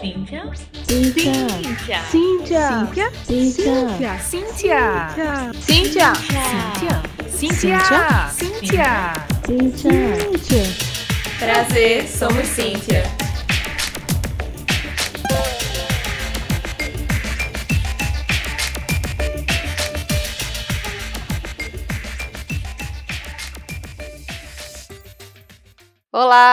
Cíntia. Cíntia. Cíntia. Cíntia. Cíntia. Cíntia. Cíntia. Cíntia. Cíntia. Cíntia. Cíntia. Prazer, somos Cíntia. Olá,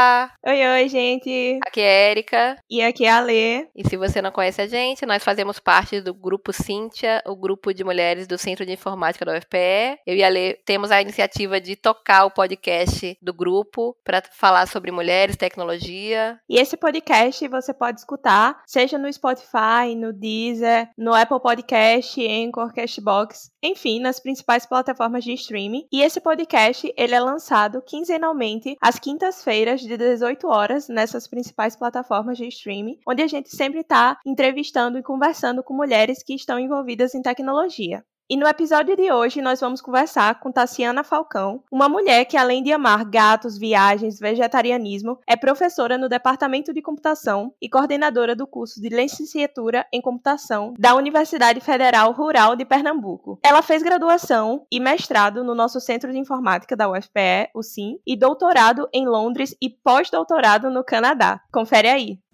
Oi, oi, gente. aqui é Erika. E aqui é a Lê. E se você não conhece a gente, nós fazemos parte do grupo Cíntia, o grupo de mulheres do Centro de Informática da UFPE. Eu e a Lê temos a iniciativa de tocar o podcast do grupo para falar sobre mulheres, tecnologia. E esse podcast você pode escutar, seja no Spotify, no Deezer, no Apple Podcast, Anchor, Cashbox, enfim, nas principais plataformas de streaming. E esse podcast, ele é lançado quinzenalmente às quintas-feiras de 18 horas nessas principais plataformas de streaming, onde a gente sempre está entrevistando e conversando com mulheres que estão envolvidas em tecnologia. E no episódio de hoje nós vamos conversar com Tassiana Falcão, uma mulher que além de amar gatos, viagens, vegetarianismo, é professora no Departamento de Computação e coordenadora do curso de Licenciatura em Computação da Universidade Federal Rural de Pernambuco. Ela fez graduação e mestrado no nosso Centro de Informática da UFPE, o SIM, e doutorado em Londres e pós-doutorado no Canadá. Confere aí.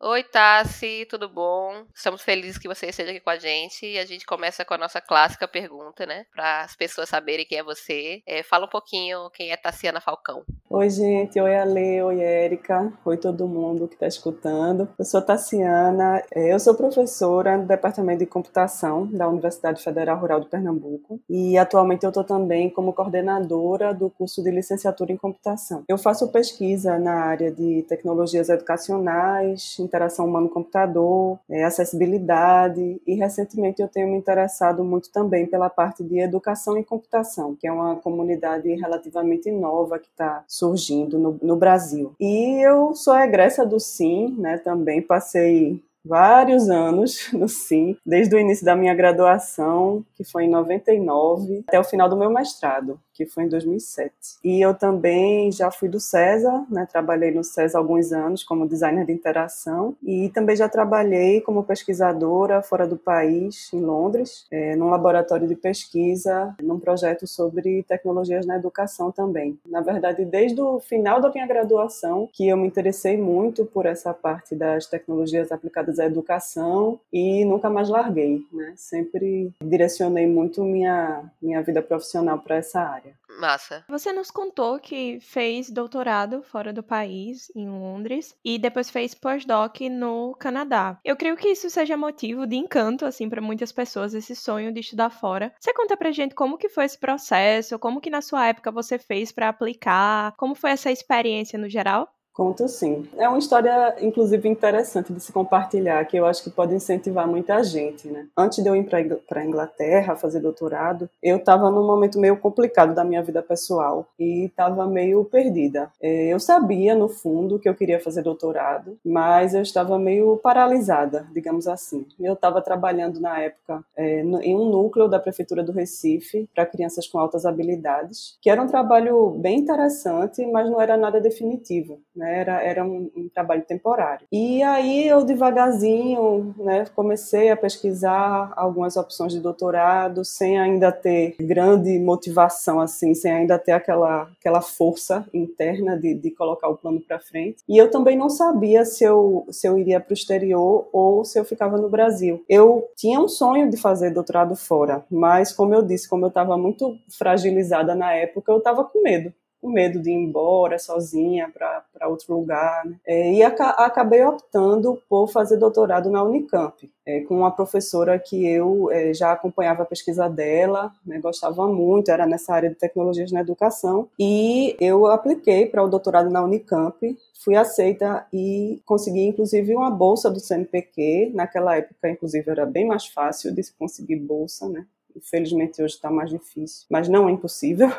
Oi, Tassi, tudo bom? Estamos felizes que você esteja aqui com a gente e a gente começa com a nossa clássica pergunta, né? Para as pessoas saberem quem é você. É, fala um pouquinho quem é Tassiana Falcão. Oi, gente. Oi, Ale. Oi, Érica. Oi, todo mundo que está escutando. Eu sou Tassiana. é, Eu sou professora no Departamento de Computação da Universidade Federal Rural de Pernambuco e atualmente eu estou também como coordenadora do curso de licenciatura em computação. Eu faço pesquisa na área de tecnologias educacionais, interação humano-computador, é, acessibilidade e recentemente eu tenho me interessado muito também pela parte de educação em computação, que é uma comunidade relativamente nova que está surgindo no, no Brasil. E eu sou egressa do SIM, né, também passei vários anos no SIM, desde o início da minha graduação, que foi em 99, até o final do meu mestrado, que foi em 2007. E eu também já fui do César, né, trabalhei no César alguns anos como designer de interação e também já trabalhei como pesquisadora fora do país, em Londres, é, num laboratório de pesquisa, num projeto sobre tecnologias na educação também. Na verdade, desde o final da minha graduação, que eu me interessei muito por essa parte das tecnologias aplicadas à educação e nunca mais larguei, né? Sempre direcionei muito minha minha vida profissional para essa área. Massa. Você nos contou que fez doutorado fora do país, em Londres, e depois fez pós-doc no Canadá. Eu creio que isso seja motivo de encanto, assim, para muitas pessoas, esse sonho de estudar fora. Você conta pra gente como que foi esse processo, como que na sua época você fez para aplicar, como foi essa experiência no geral? Conto sim. É uma história, inclusive, interessante de se compartilhar, que eu acho que pode incentivar muita gente, né? Antes de eu ir para a Inglaterra fazer doutorado, eu estava num momento meio complicado da minha vida pessoal e estava meio perdida. É, Eu sabia, no fundo, que eu queria fazer doutorado, mas eu estava meio paralisada, digamos assim. Eu estava trabalhando na época é, em um núcleo da Prefeitura do Recife para crianças com altas habilidades, que era um trabalho bem interessante, mas não era nada definitivo, né? Era, era um, um trabalho temporário. E aí eu devagarzinho, né, comecei a pesquisar algumas opções de doutorado, sem ainda ter grande motivação, assim, sem ainda ter aquela, aquela força interna de, de colocar o plano para frente. E eu também não sabia se eu, se eu iria para o exterior ou se eu ficava no Brasil. Eu tinha um sonho de fazer doutorado fora, mas como eu disse, como eu estava muito fragilizada na época, eu estava com medo com medo de ir embora sozinha para outro lugar. Né? É, e aca acabei optando por fazer doutorado na Unicamp, é, com uma professora que eu é, já acompanhava a pesquisa dela, né, gostava muito, era nessa área de tecnologias na educação, e eu apliquei para o doutorado na Unicamp, fui aceita e consegui inclusive uma bolsa do CNPq. Naquela época, inclusive, era bem mais fácil de se conseguir bolsa, né? Infelizmente hoje está mais difícil, mas não é impossível.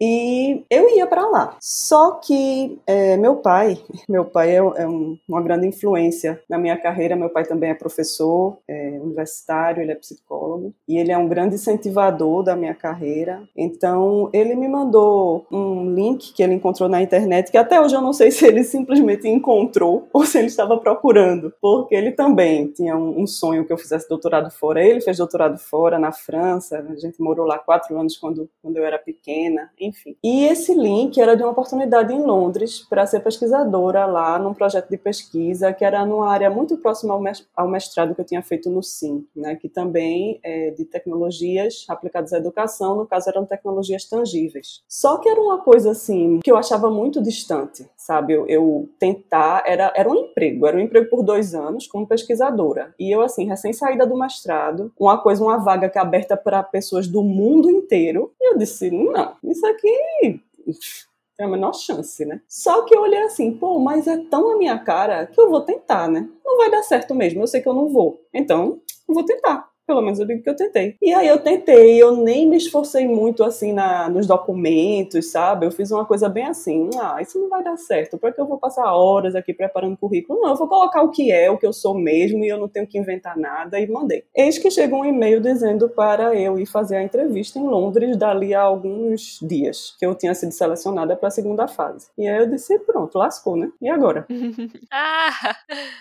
E eu ia para lá. Só que é, meu pai, meu pai é, é um, uma grande influência na minha carreira. Meu pai também é professor é, universitário, ele é psicólogo e ele é um grande incentivador da minha carreira. Então ele me mandou um link que ele encontrou na internet que até hoje eu não sei se ele simplesmente encontrou ou se ele estava procurando, porque ele também tinha um, um sonho que eu fizesse doutorado fora. Ele fez doutorado fora na França. A gente morou lá quatro anos quando, quando eu era pequena enfim. E esse link era de uma oportunidade em Londres para ser pesquisadora lá num projeto de pesquisa que era numa área muito próxima ao mestrado que eu tinha feito no SIM, né, que também é de tecnologias aplicadas à educação, no caso eram tecnologias tangíveis. Só que era uma coisa assim que eu achava muito distante, sabe? Eu, eu tentar era era um emprego, era um emprego por dois anos como pesquisadora e eu assim recém saída do mestrado, uma coisa, uma vaga que é aberta para pessoas do mundo inteiro. E eu disse não, isso aqui tem a menor chance, né? Só que eu olhei assim, pô, mas é tão a minha cara que eu vou tentar, né? Não vai dar certo mesmo, eu sei que eu não vou. Então, vou tentar. Pelo menos eu digo que eu tentei. E aí eu tentei, eu nem me esforcei muito assim na, nos documentos, sabe? Eu fiz uma coisa bem assim, ah, isso não vai dar certo. Por que eu vou passar horas aqui preparando currículo? Não, eu vou colocar o que é, o que eu sou mesmo, e eu não tenho que inventar nada, e mandei. Eis que chegou um e-mail dizendo para eu ir fazer a entrevista em Londres dali a alguns dias, que eu tinha sido selecionada para a segunda fase. E aí eu disse, pronto, lascou, né? E agora? ah!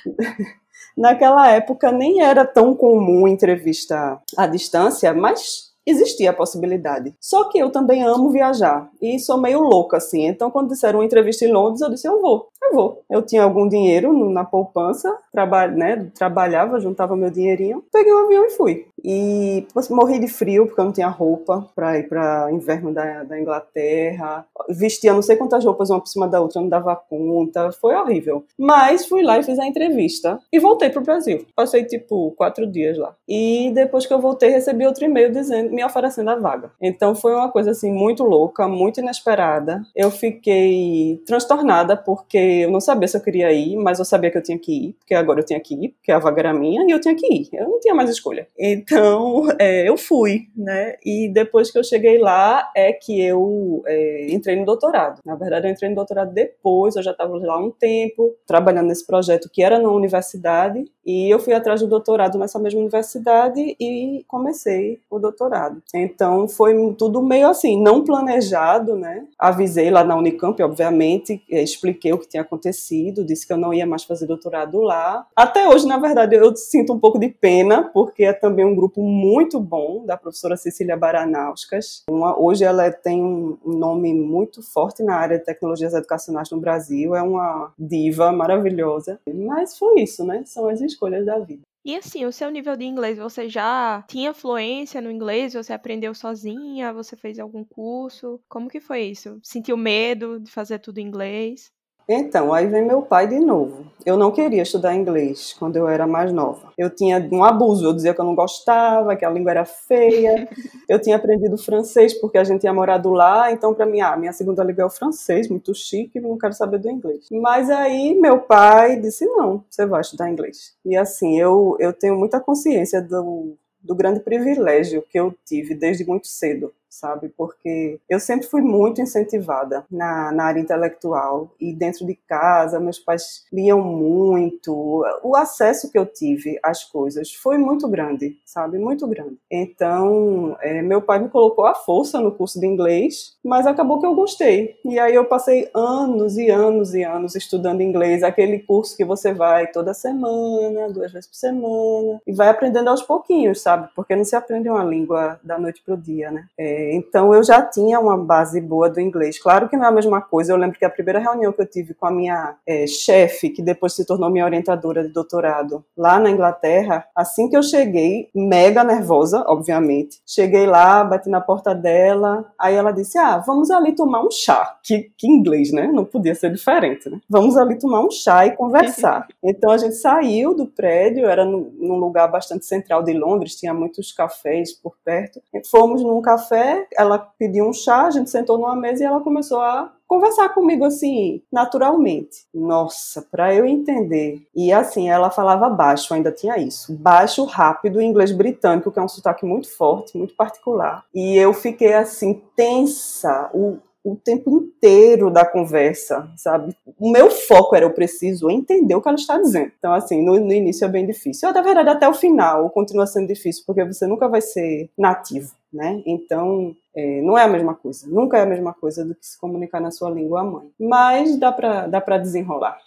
Naquela época nem era tão comum entrevista à distância, mas existia a possibilidade. Só que eu também amo viajar e sou meio louca assim. Então, quando disseram uma entrevista em Londres, eu disse: eu vou, eu vou. Eu tinha algum dinheiro na poupança, traba né, trabalhava, juntava meu dinheirinho, peguei um avião e fui. E morri de frio porque eu não tinha roupa para ir para inverno da, da Inglaterra. Vestia não sei quantas roupas uma por cima da outra, não dava conta. Foi horrível. Mas fui lá e fiz a entrevista e voltei pro Brasil. Passei tipo quatro dias lá. E depois que eu voltei, recebi outro e-mail dizendo me oferecendo a vaga. Então foi uma coisa assim muito louca, muito inesperada. Eu fiquei transtornada porque eu não sabia se eu queria ir, mas eu sabia que eu tinha que ir, porque agora eu tinha que ir, porque a vaga era minha e eu tinha que ir. Eu não tinha mais escolha. Então é, eu fui, né? E depois que eu cheguei lá é que eu é, entrei no doutorado. Na verdade, eu entrei no doutorado depois, eu já estava lá um tempo, trabalhando nesse projeto que era na universidade, e eu fui atrás do doutorado nessa mesma universidade e comecei o doutorado. Então foi tudo meio assim, não planejado, né? Avisei lá na Unicamp, obviamente, expliquei o que tinha acontecido, disse que eu não ia mais fazer doutorado lá. Até hoje, na verdade, eu sinto um pouco de pena, porque é também um grupo muito bom da professora Cecília Baranauskas. Uma, hoje ela tem um nome muito forte na área de tecnologias educacionais no Brasil, é uma diva maravilhosa. Mas foi isso, né? São as escolhas da vida. E assim, o seu nível de inglês, você já tinha fluência no inglês? Você aprendeu sozinha? Você fez algum curso? Como que foi isso? Sentiu medo de fazer tudo em inglês? Então, aí vem meu pai de novo. Eu não queria estudar inglês quando eu era mais nova. Eu tinha um abuso, eu dizia que eu não gostava, que a língua era feia. eu tinha aprendido francês porque a gente tinha morado lá, então para mim, ah, minha segunda língua é o francês, muito chique, não quero saber do inglês. Mas aí meu pai disse: "Não, você vai estudar inglês". E assim, eu eu tenho muita consciência do do grande privilégio que eu tive desde muito cedo sabe? Porque eu sempre fui muito incentivada na, na área intelectual e dentro de casa, meus pais liam muito. O acesso que eu tive às coisas foi muito grande, sabe? Muito grande. Então, é, meu pai me colocou à força no curso de inglês, mas acabou que eu gostei. E aí eu passei anos e anos e anos estudando inglês, aquele curso que você vai toda semana, duas vezes por semana, e vai aprendendo aos pouquinhos, sabe? Porque não se aprende uma língua da noite pro dia, né? É, então eu já tinha uma base boa do inglês. Claro que não é a mesma coisa. Eu lembro que a primeira reunião que eu tive com a minha é, chefe, que depois se tornou minha orientadora de doutorado, lá na Inglaterra, assim que eu cheguei, mega nervosa, obviamente, cheguei lá, bati na porta dela, aí ela disse: Ah, vamos ali tomar um chá. Que, que inglês, né? Não podia ser diferente, né? Vamos ali tomar um chá e conversar. então a gente saiu do prédio, era num lugar bastante central de Londres, tinha muitos cafés por perto. Fomos num café Ela pediu um chá, a gente sentou numa mesa e ela começou a conversar comigo assim, naturalmente. Nossa, para eu entender. E assim, ela falava baixo, ainda tinha isso. Baixo, rápido, inglês britânico, que é um sotaque muito forte, muito particular. E eu fiquei assim, tensa. O, o tempo inteiro da conversa, sabe? O meu foco era eu preciso entender o que ela está dizendo. Então, assim, no, no início é bem difícil. Na verdade, até o final continua sendo difícil, porque você nunca vai ser nativo, né? Então, é, não é a mesma coisa. Nunca é a mesma coisa do que se comunicar na sua língua mãe. Mas dá para dá desenrolar.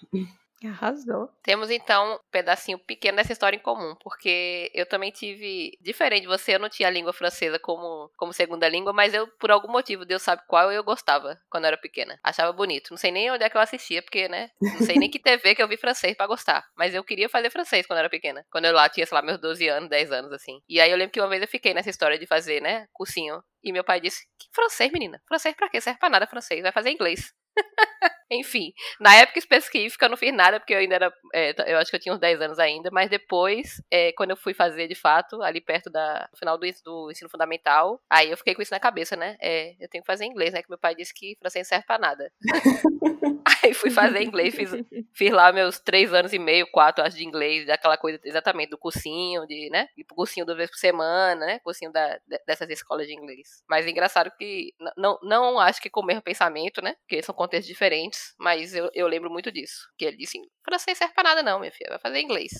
Arrasou. Temos então um pedacinho pequeno dessa história em comum, porque eu também tive, diferente de você, eu não tinha a língua francesa como, como segunda língua, mas eu, por algum motivo, Deus sabe qual, eu gostava quando eu era pequena. Achava bonito. Não sei nem onde é que eu assistia, porque, né? Não sei nem que TV que eu vi francês para gostar. Mas eu queria fazer francês quando eu era pequena. Quando eu lá tinha, sei lá, meus 12 anos, 10 anos, assim. E aí eu lembro que uma vez eu fiquei nessa história de fazer, né, cursinho. E meu pai disse: Que francês, menina? Francês pra quê? Serve pra nada francês. Vai fazer inglês. Enfim, na época específica eu não fiz nada, porque eu ainda era. É, eu acho que eu tinha uns 10 anos ainda, mas depois, é, quando eu fui fazer de fato, ali perto da, no final do, do, ensino fundamental, aí eu fiquei com isso na cabeça, né? É, eu tenho que fazer inglês, né? Que meu pai disse que francês não serve pra nada. aí fui fazer inglês, fiz, fiz lá meus 3 anos e meio, 4 acho de inglês, daquela coisa exatamente do cursinho, de, né? Ir pro cursinho duas vezes por semana, né? Cursinho da, dessas escolas de inglês. Mas é engraçado que não, não acho que com o mesmo pensamento, né? Porque são contextos diferentes mas eu, eu lembro muito disso. Que ele disse: francês serve pra nada, não, minha filha, vai fazer inglês.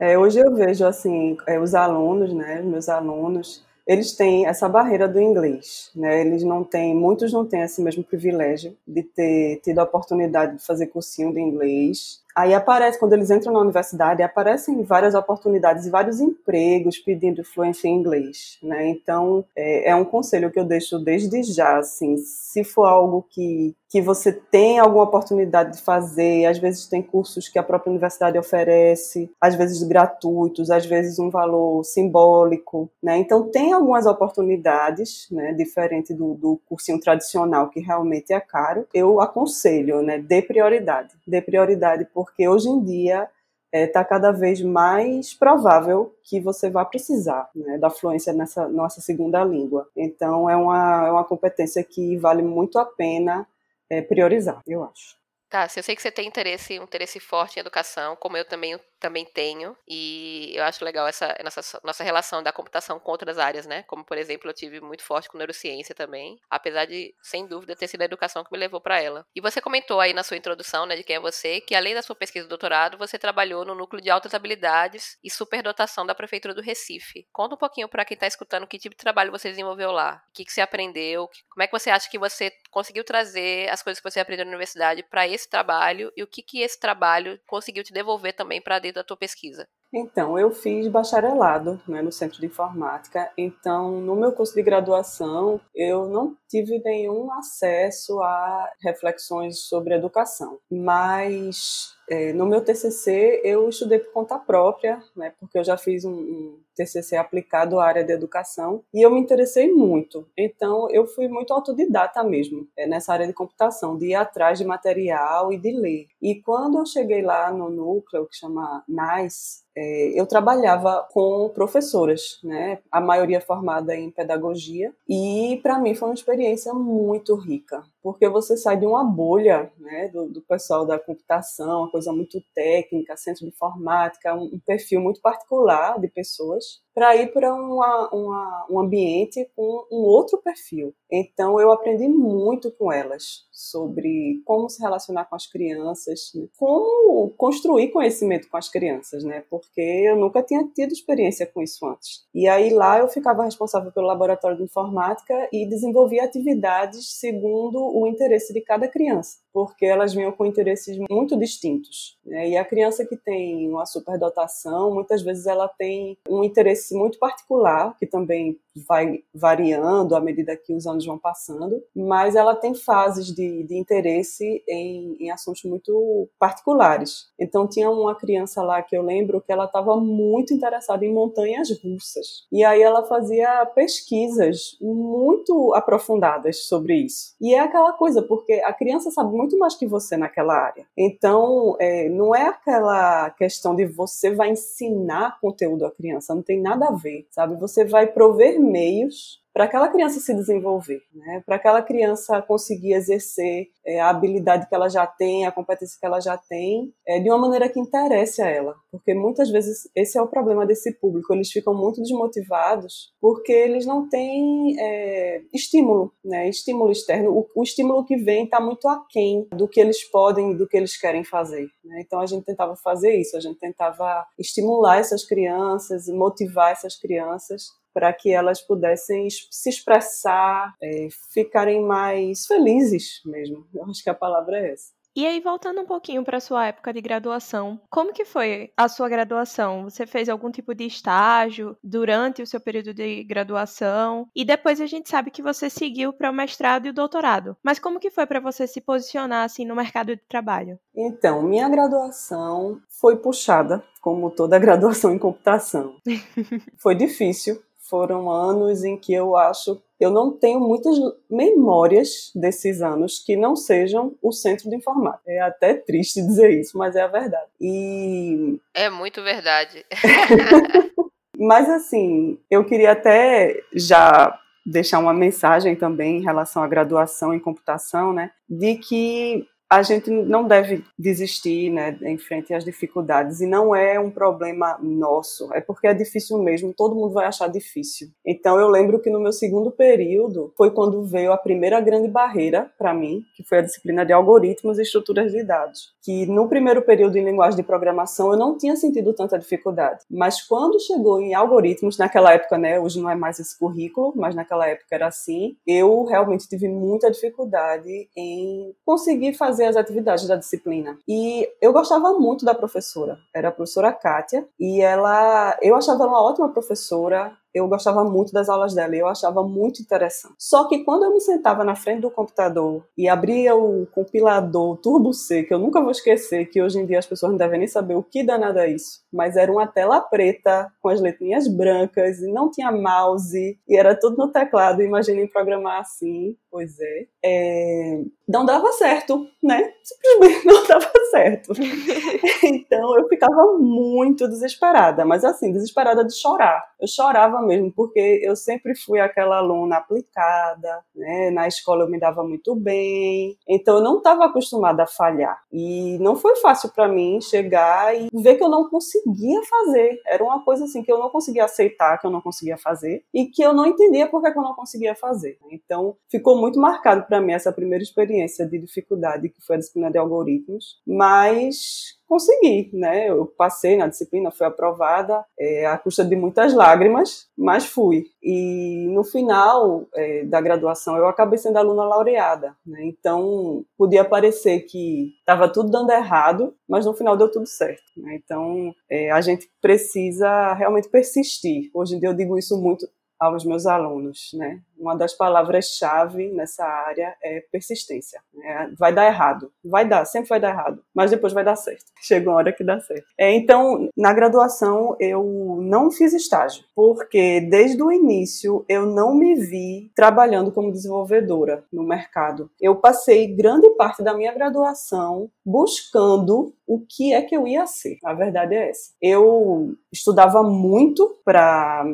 É, hoje eu vejo assim, é, os alunos, né, meus alunos, eles têm essa barreira do inglês, né? Eles não têm, muitos não têm esse mesmo privilégio de ter tido a oportunidade de fazer cursinho de inglês Aí aparece, quando eles entram na universidade, aparecem várias oportunidades e vários empregos pedindo fluência em inglês, né? Então, é, é, um conselho que eu deixo desde já, assim, se for algo que, que você tem alguma oportunidade de fazer, às vezes tem cursos que a própria universidade oferece, às vezes gratuitos, às vezes um valor simbólico, né? Então, tem algumas oportunidades, né, diferente do, do cursinho tradicional, que realmente é caro, eu aconselho, né, dê prioridade, dê prioridade por porque hoje em dia está é, tá cada vez mais provável que você vá precisar né, da fluência nessa nossa segunda língua. Então, é uma, é uma competência que vale muito a pena é, priorizar, eu acho. Tá, se eu sei que você tem interesse, um interesse forte em educação, como eu também também tenho, e eu acho legal essa nossa, nossa relação da computação com outras áreas, né? Como, por exemplo, eu tive muito forte com neurociência também, apesar de, sem dúvida, ter sido a educação que me levou para ela. E você comentou aí na sua introdução, né, de quem é você, que além da sua pesquisa de doutorado, você trabalhou no núcleo de altas habilidades e superdotação da Prefeitura do Recife. Conta um pouquinho para quem está escutando que tipo de trabalho você desenvolveu lá, o que, que você aprendeu, como é que você acha que você conseguiu trazer as coisas que você aprendeu na universidade para esse trabalho e o que, que esse trabalho conseguiu te devolver também para da tua pesquisa? Então, eu fiz bacharelado né, no Centro de Informática. Então, no meu curso de graduação, eu não tive nenhum acesso a reflexões sobre educação. Mas é, no meu TCC, eu estudei por conta própria, né, porque eu já fiz um, um TCC aplicado à área de educação e eu me interessei muito. Então, eu fui muito autodidata mesmo é, nessa área de computação, de ir atrás de material e de ler. E quando eu cheguei lá no núcleo, que chama NICE, é, eu trabalhava com professoras, né? A maioria formada em pedagogia e para mim foi uma experiência muito rica, porque você sai de uma bolha, né? Do, do pessoal da computação, uma coisa muito técnica, centro de informática, um, um perfil muito particular de pessoas para ir para um ambiente com um outro perfil. Então, eu aprendi muito com elas sobre como se relacionar com as crianças, né? como construir conhecimento com as crianças, né? Porque eu nunca tinha tido experiência com isso antes. E aí lá eu ficava responsável pelo laboratório de informática e desenvolvia atividades segundo o interesse de cada criança, porque elas vinham com interesses muito distintos. Né? E a criança que tem uma superdotação, muitas vezes ela tem um interesse interesse muito particular, que também vai variando à medida que os anos vão passando, mas ela tem fases de, de interesse em, em assuntos muito particulares. Então, tinha uma criança lá que eu lembro que ela estava muito interessada em montanhas russas. E aí ela fazia pesquisas muito aprofundadas sobre isso. E é aquela coisa, porque a criança sabe muito mais que você naquela área. Então, é, não é aquela questão de você vai ensinar conteúdo à criança, não tem nada a ver, sabe? Você vai prover meios para aquela criança se desenvolver, né? para aquela criança conseguir exercer é, a habilidade que ela já tem, a competência que ela já tem, é, de uma maneira que interesse a ela. Porque muitas vezes esse é o problema desse público, eles ficam muito desmotivados porque eles não têm é, estímulo, né? estímulo externo. O, o estímulo que vem está muito aquém do que eles podem, do que eles querem fazer. Né? Então a gente tentava fazer isso, a gente tentava estimular essas crianças, motivar essas crianças para que elas pudessem se expressar, é, ficarem mais felizes mesmo. Eu acho que a palavra é essa. E aí, voltando um pouquinho para sua época de graduação, como que foi a sua graduação? Você fez algum tipo de estágio durante o seu período de graduação? E depois a gente sabe que você seguiu para o mestrado e o doutorado. Mas como que foi para você se posicionar assim no mercado de trabalho? Então, minha graduação foi puxada, como toda graduação em computação. foi difícil, foram anos em que eu acho eu não tenho muitas memórias desses anos que não sejam o centro de informática. É até triste dizer isso, mas é a verdade. E é muito verdade. mas assim, eu queria até já deixar uma mensagem também em relação à graduação em computação, né, de que a gente não deve desistir, né, em frente às dificuldades. E não é um problema nosso, é porque é difícil mesmo, todo mundo vai achar difícil. Então eu lembro que no meu segundo período foi quando veio a primeira grande barreira para mim, que foi a disciplina de algoritmos e estruturas de dados. Que no primeiro período em linguagem de programação eu não tinha sentido tanta dificuldade. Mas quando chegou em algoritmos, naquela época, né, hoje não é mais esse currículo, mas naquela época era assim, eu realmente tive muita dificuldade em conseguir fazer fazer as atividades da disciplina. E eu gostava muito da professora, era a professora Kátia, e ela, eu achava ela uma ótima professora, eu gostava muito das aulas dela e eu achava muito interessante. Só que quando eu me sentava na frente do computador e abria o compilador Turbo C, que eu nunca vou esquecer, que hoje em dia as pessoas não devem nem saber o que danado é isso, mas era uma tela preta com as letrinhas brancas e não tinha mouse e era tudo no teclado. Imaginem programar assim, pois é. é. Não dava certo, né? Simplesmente não dava certo. então eu ficava muito desesperada, mas assim, desesperada de chorar. Eu chorava mesmo, porque eu sempre fui aquela aluna aplicada, né? Na escola eu me dava muito bem, então eu não estava acostumada a falhar. E não foi fácil para mim chegar e ver que eu não conseguia fazer. Era uma coisa assim que eu não conseguia aceitar que eu não conseguia fazer e que eu não entendia por que eu não conseguia fazer. Então ficou muito marcado para mim essa primeira experiência de dificuldade que foi a disciplina de algoritmos, mas consegui, né? Eu passei na disciplina, fui aprovada, é, à custa de muitas lágrimas, mas fui. E no final é, da graduação eu acabei sendo aluna laureada, né? Então podia parecer que estava tudo dando errado, mas no final deu tudo certo. Né? Então é, a gente precisa realmente persistir. Hoje em dia eu digo isso muito aos meus alunos, né? Uma das palavras-chave nessa área é persistência. É, vai dar errado, vai dar, sempre vai dar errado, mas depois vai dar certo. Chega uma hora que dá certo. É, então, na graduação eu não fiz estágio, porque desde o início eu não me vi trabalhando como desenvolvedora no mercado. Eu passei grande parte da minha graduação buscando o que é que eu ia ser. A verdade é essa. Eu estudava muito para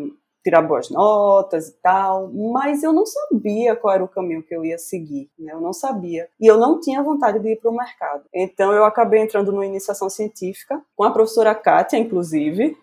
tirar boas notas e tal, mas eu não sabia qual era o caminho que eu ia seguir, né? Eu não sabia. E eu não tinha vontade de ir para o mercado. Então eu acabei entrando no iniciação científica, com a professora Kátia, inclusive,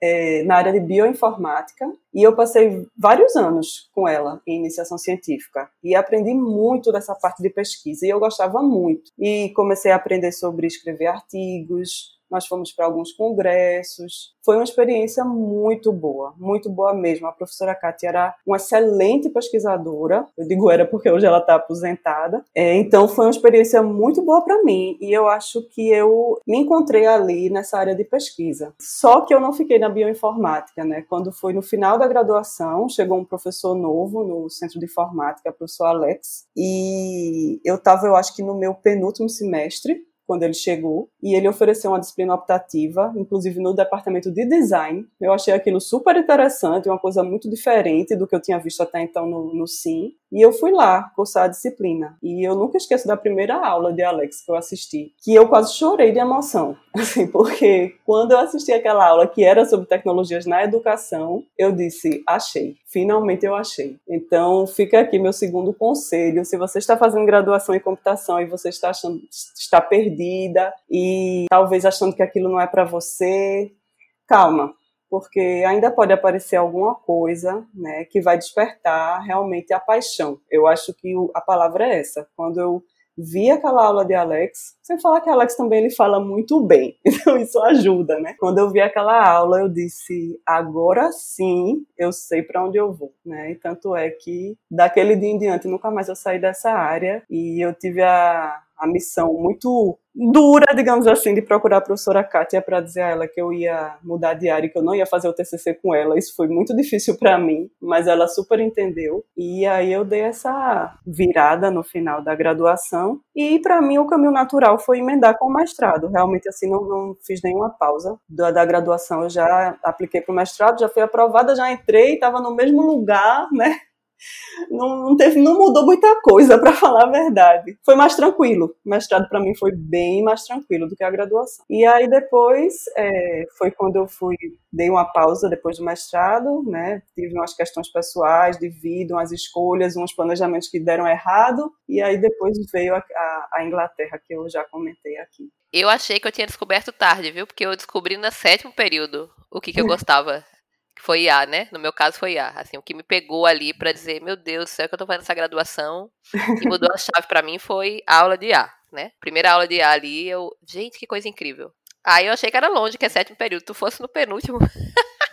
é, na área de bioinformática, e eu passei vários anos com ela em iniciação científica e aprendi muito dessa parte de pesquisa e eu gostava muito. E comecei a aprender sobre escrever artigos, nós fomos para alguns congressos. Foi uma experiência muito boa, muito boa mesmo. A professora Kátia era uma excelente pesquisadora. Eu digo era porque hoje ela está aposentada. É, então foi uma experiência muito boa para mim e eu acho que eu me encontrei ali nessa área de pesquisa. Só que eu não fiquei na bioinformática, né? Quando foi no final da graduação, chegou um professor novo no Centro de Informática, o professor Alex, e eu estava, eu acho que no meu penúltimo semestre quando ele chegou, e ele ofereceu uma disciplina optativa, inclusive no departamento de design. Eu achei aquilo super interessante, uma coisa muito diferente do que eu tinha visto até então no, no SIM. E eu fui lá cursar a disciplina. E eu nunca esqueço da primeira aula de Alex que eu assisti, que eu quase chorei de emoção. Assim, porque quando eu assisti aquela aula que era sobre tecnologias na educação, eu disse: achei, finalmente eu achei. Então, fica aqui meu segundo conselho. Se você está fazendo graduação em computação e você está achando está perdida e talvez achando que aquilo não é para você, calma, porque ainda pode aparecer alguma coisa né, que vai despertar realmente a paixão. Eu acho que a palavra é essa. Quando eu vi aquela aula de Alex, sem falar que Alex também ele fala muito bem, então isso ajuda, né? Quando eu vi aquela aula, eu disse: agora sim eu sei para onde eu vou, né? E tanto é que daquele dia em diante nunca mais eu saí dessa área e eu tive a a missão muito dura, digamos assim, de procurar a professora Kátia para dizer a ela que eu ia mudar de área, que eu não ia fazer o TCC com ela. Isso foi muito difícil para mim, mas ela super entendeu. E aí eu dei essa virada no final da graduação. E para mim o caminho natural foi emendar com o mestrado. Realmente assim não, não fiz nenhuma pausa da, da graduação. Eu já apliquei para o mestrado, já fui aprovada, já entrei, estava no mesmo lugar, né? Não, teve, não mudou muita coisa, para falar a verdade. Foi mais tranquilo. O mestrado para mim foi bem mais tranquilo do que a graduação. E aí depois é, foi quando eu fui, dei uma pausa depois do mestrado, né? Tive umas questões pessoais de vida, umas escolhas, uns planejamentos que deram errado. E aí depois veio a, a, a Inglaterra, que eu já comentei aqui. Eu achei que eu tinha descoberto tarde, viu? Porque eu descobri no sétimo período o que, que eu gostava foi IA, né? No meu caso foi IA. Assim, o que me pegou ali para dizer, meu Deus do céu, que eu tô fazendo essa graduação e mudou a chave para mim foi a aula de IA, né? Primeira aula de IA ali, eu, gente, que coisa incrível. Aí eu achei que era longe, que é sétimo período, tu fosse no penúltimo.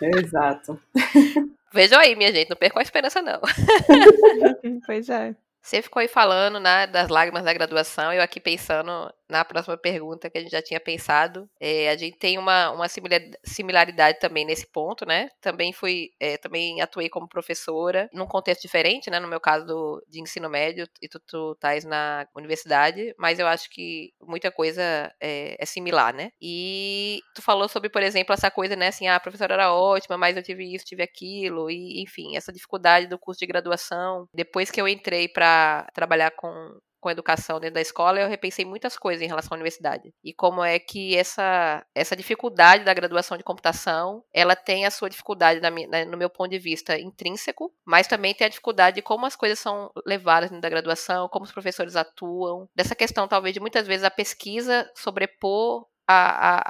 Exato. Vejam aí, minha gente, não percam a esperança não. pois é. Você ficou aí falando né, das lágrimas da graduação, eu aqui pensando na próxima pergunta que a gente já tinha pensado. É, a gente tem uma, uma similaridade também nesse ponto, né? Também fui, é, também atuei como professora num contexto diferente, né? No meu caso do, de ensino médio e tu, tu na universidade, mas eu acho que muita coisa é, é, similar, né? E tu falou sobre, por exemplo, essa coisa, né? Assim, ah, a professora era ótima, mas eu tive isso, tive aquilo, e enfim, essa dificuldade do curso de graduação. Depois que eu entrei para trabalhar com com educação dentro da escola, eu repensei muitas coisas em relação à universidade. E como é que essa, essa dificuldade da graduação de computação, ela tem a sua dificuldade, na, na, no meu ponto de vista, intrínseco, mas também tem a dificuldade de como as coisas são levadas dentro da graduação, como os professores atuam, dessa questão, talvez, de muitas vezes a pesquisa sobrepor a,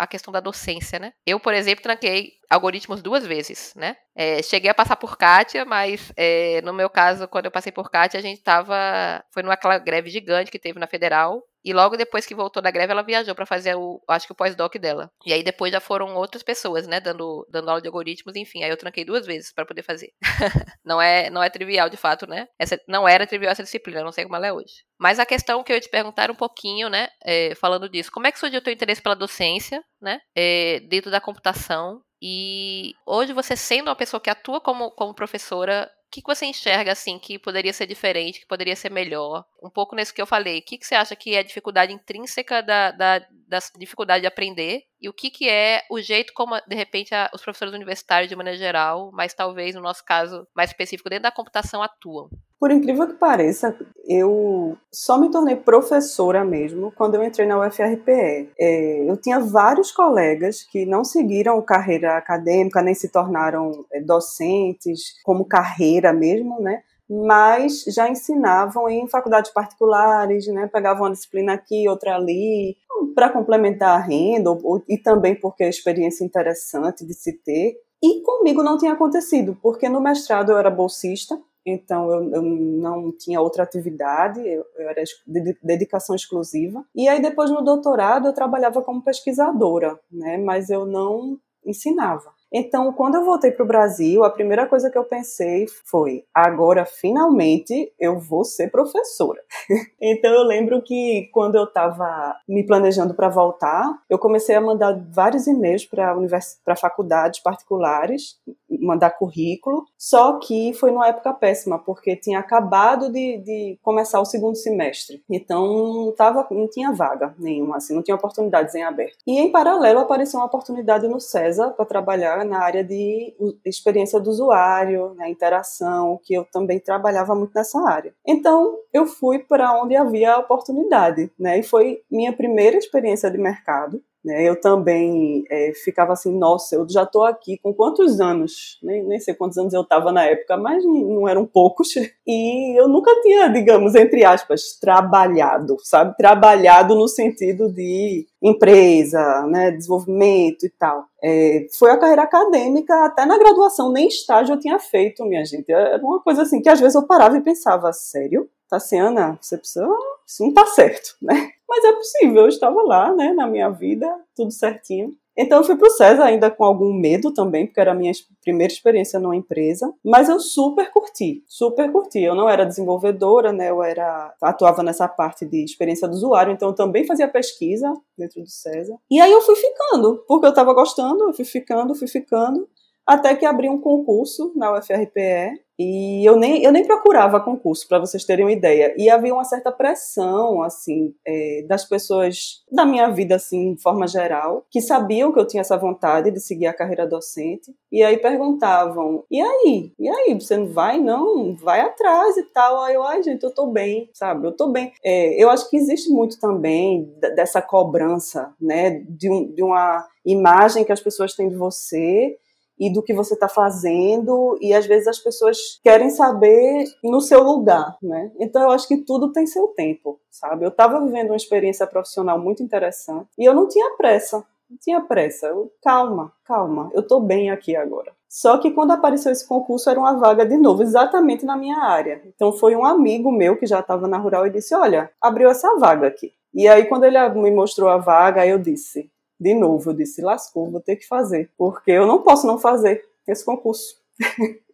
a, a, questão da docência, né? Eu, por exemplo, tranquei algoritmos duas vezes, né? É, cheguei a passar por Kátia, mas é, no meu caso, quando eu passei por Kátia, a gente tava. Foi numa greve gigante que teve na Federal. E logo depois que voltou da greve, ela viajou para fazer o, acho que o pós-doc dela. E aí depois já foram outras pessoas, né, dando, dando aula de algoritmos, enfim. Aí eu tranquei duas vezes para poder fazer. não é não é trivial de fato, né? Essa não era trivial essa disciplina, não sei como ela é hoje. Mas a questão que eu ia te perguntar um pouquinho, né, é, falando disso, como é que surgiu o teu interesse pela docência, né, é, dentro da computação? E hoje você sendo uma pessoa que atua como, como professora, que, que você enxerga assim que poderia ser diferente, que poderia ser melhor? Um pouco nesse que eu falei. O que, que você acha que é a dificuldade intrínseca da, da, da dificuldade de aprender? E o que, que é o jeito como, de repente, a, os professores universitários, de maneira geral, mas talvez no nosso caso mais específico, dentro da computação, atuam? Por incrível que pareça, eu só me tornei professora mesmo quando eu entrei na UFRPE. É, eu tinha vários colegas que não seguiram carreira acadêmica, nem se tornaram é, docentes como carreira mesmo, né? mas já ensinavam em faculdades particulares, né? Pegavam uma disciplina aqui, outra ali, para complementar a renda, ou, e também porque é experiência interessante de se ter. E comigo não tinha acontecido, porque no mestrado eu era bolsista, então eu, eu não tinha outra atividade, eu, eu, era de dedicação exclusiva. E aí depois no doutorado eu trabalhava como pesquisadora, né? Mas eu não ensinava. Então, quando eu voltei para o Brasil, a primeira coisa que eu pensei foi: agora finalmente eu vou ser professora. então, eu lembro que quando eu estava me planejando para voltar, eu comecei a mandar vários e-mails para faculdades particulares mandar currículo, só que foi numa época péssima, porque tinha acabado de, de começar o segundo semestre. Então não, tava, não tinha vaga nenhuma, assim, não tinha oportunidades em aberto. E em paralelo apareceu uma oportunidade no César para trabalhar na área de experiência do usuário, né, interação, que eu também trabalhava muito nessa área. Então eu fui para onde havia oportunidade, né? E foi minha primeira experiência de mercado. Né? Eu também é, ficava assim, nossa, eu já estou aqui com quantos anos? Nem, nem sei quantos anos eu estava na época, mas não eram poucos. E eu nunca tinha, digamos, entre aspas, trabalhado, sabe? Trabalhado no sentido de empresa, né, desenvolvimento e tal. É, foi a carreira acadêmica, até na graduação, nem estágio eu tinha feito, minha gente. Era uma coisa assim que às vezes eu parava e pensava, sério? Tassiana, você precisa. Isso não tá certo, né? Mas é possível, eu estava lá, né, na minha vida, tudo certinho. Então eu fui para o César ainda com algum medo também, porque era a minha primeira experiência numa empresa, mas eu super curti, super curti. Eu não era desenvolvedora, né? Eu era atuava nessa parte de experiência do usuário, então eu também fazia pesquisa dentro do César. E aí eu fui ficando, porque eu estava gostando, eu fui ficando, fui ficando até que abri um concurso na UFRPE e eu nem, eu nem procurava concurso, para vocês terem uma ideia. E havia uma certa pressão, assim, é, das pessoas da minha vida, assim, de forma geral, que sabiam que eu tinha essa vontade de seguir a carreira docente. E aí perguntavam: e aí? E aí? Você não vai? Não, vai atrás e tal. Aí eu, ai, gente, eu tô bem, sabe? Eu tô bem. É, eu acho que existe muito também dessa cobrança, né, de, um, de uma imagem que as pessoas têm de você e do que você está fazendo, e às vezes as pessoas querem saber no seu lugar, né? Então eu acho que tudo tem seu tempo, sabe? Eu estava vivendo uma experiência profissional muito interessante e eu não tinha pressa, não tinha pressa. Eu, calma, calma, eu estou bem aqui agora. Só que quando apareceu esse concurso era uma vaga de novo, exatamente na minha área. Então foi um amigo meu que já estava na rural e disse: Olha, abriu essa vaga aqui. E aí, quando ele me mostrou a vaga, eu disse: de novo, eu disse, lascou, vou ter que fazer, porque eu não posso não fazer esse concurso.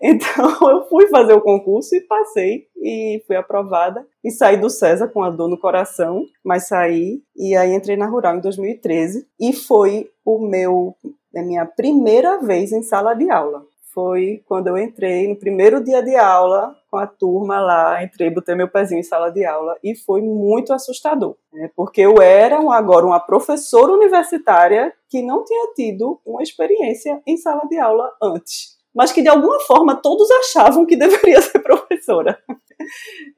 então eu fui fazer o concurso e passei e fui aprovada e saí do César com a dor no coração, mas saí e aí entrei na Rural em 2013 e foi o meu a minha primeira vez em sala de aula foi quando eu entrei no primeiro dia de aula com a turma lá, entrei, botei meu pezinho em sala de aula e foi muito assustador, né? porque eu era agora uma professora universitária que não tinha tido uma experiência em sala de aula antes mas que de alguma forma todos achavam que deveria ser professora.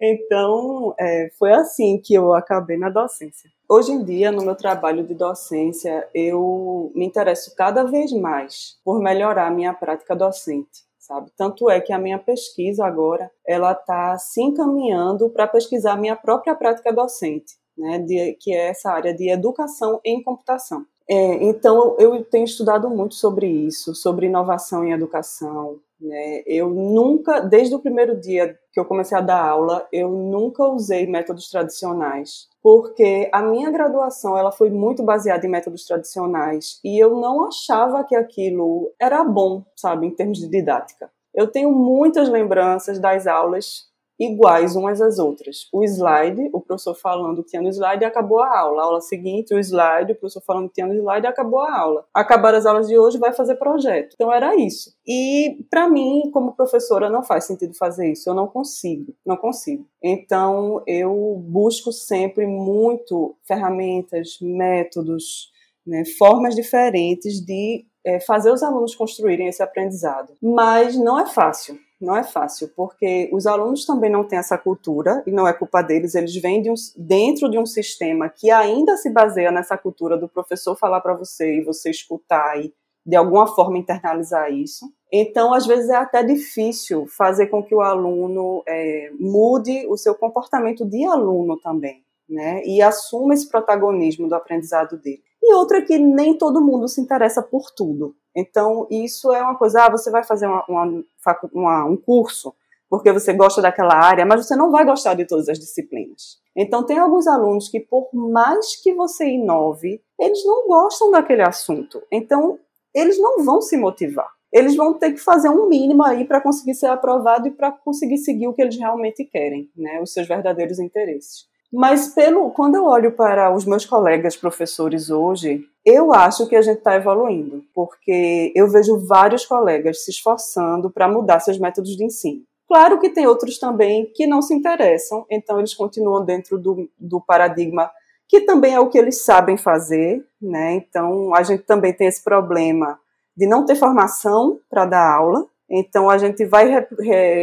Então, é, foi assim que eu acabei na docência. Hoje em dia, no meu trabalho de docência, eu me interesso cada vez mais por melhorar a minha prática docente. Sabe? Tanto é que a minha pesquisa agora ela está se encaminhando para pesquisar a minha própria prática docente, né? de, que é essa área de educação em computação. É, então, eu tenho estudado muito sobre isso, sobre inovação em educação. Né? Eu nunca, desde o primeiro dia que eu comecei a dar aula, eu nunca usei métodos tradicionais, porque a minha graduação ela foi muito baseada em métodos tradicionais e eu não achava que aquilo era bom, sabe, em termos de didática. Eu tenho muitas lembranças das aulas iguais umas às outras. O slide, o professor falando que tinha no slide acabou a aula. A aula seguinte, o slide, o professor falando que tinha no slide acabou a aula. Acabar as aulas de hoje, vai fazer projeto. Então era isso. E para mim, como professora, não faz sentido fazer isso. Eu não consigo, não consigo. Então eu busco sempre muito ferramentas, métodos, né, formas diferentes de é, fazer os alunos construírem esse aprendizado. Mas não é fácil não é fácil, porque os alunos também não têm essa cultura, e não é culpa deles, eles vêm de um, dentro de um sistema que ainda se baseia nessa cultura do professor falar para você e você escutar e de alguma forma internalizar isso. Então, às vezes é até difícil fazer com que o aluno é, mude o seu comportamento de aluno também, né? E assuma esse protagonismo do aprendizado dele. E outra que nem todo mundo se interessa por tudo. Então, isso é uma coisa, ah, você vai fazer uma, uma, uma, um curso porque você gosta daquela área, mas você não vai gostar de todas as disciplinas. Então, tem alguns alunos que, por mais que você inove, eles não gostam daquele assunto. Então, eles não vão se motivar. Eles vão ter que fazer um mínimo aí para conseguir ser aprovado e para conseguir seguir o que eles realmente querem, né, os seus verdadeiros interesses. Mas pelo quando eu olho para os meus colegas professores hoje, eu acho que a gente está evoluindo, porque eu vejo vários colegas se esforçando para mudar seus métodos de ensino. Claro que tem outros também que não se interessam, então eles continuam dentro do, do paradigma que também é o que eles sabem fazer, né? Então a gente também tem esse problema de não ter formação para dar aula, então a gente vai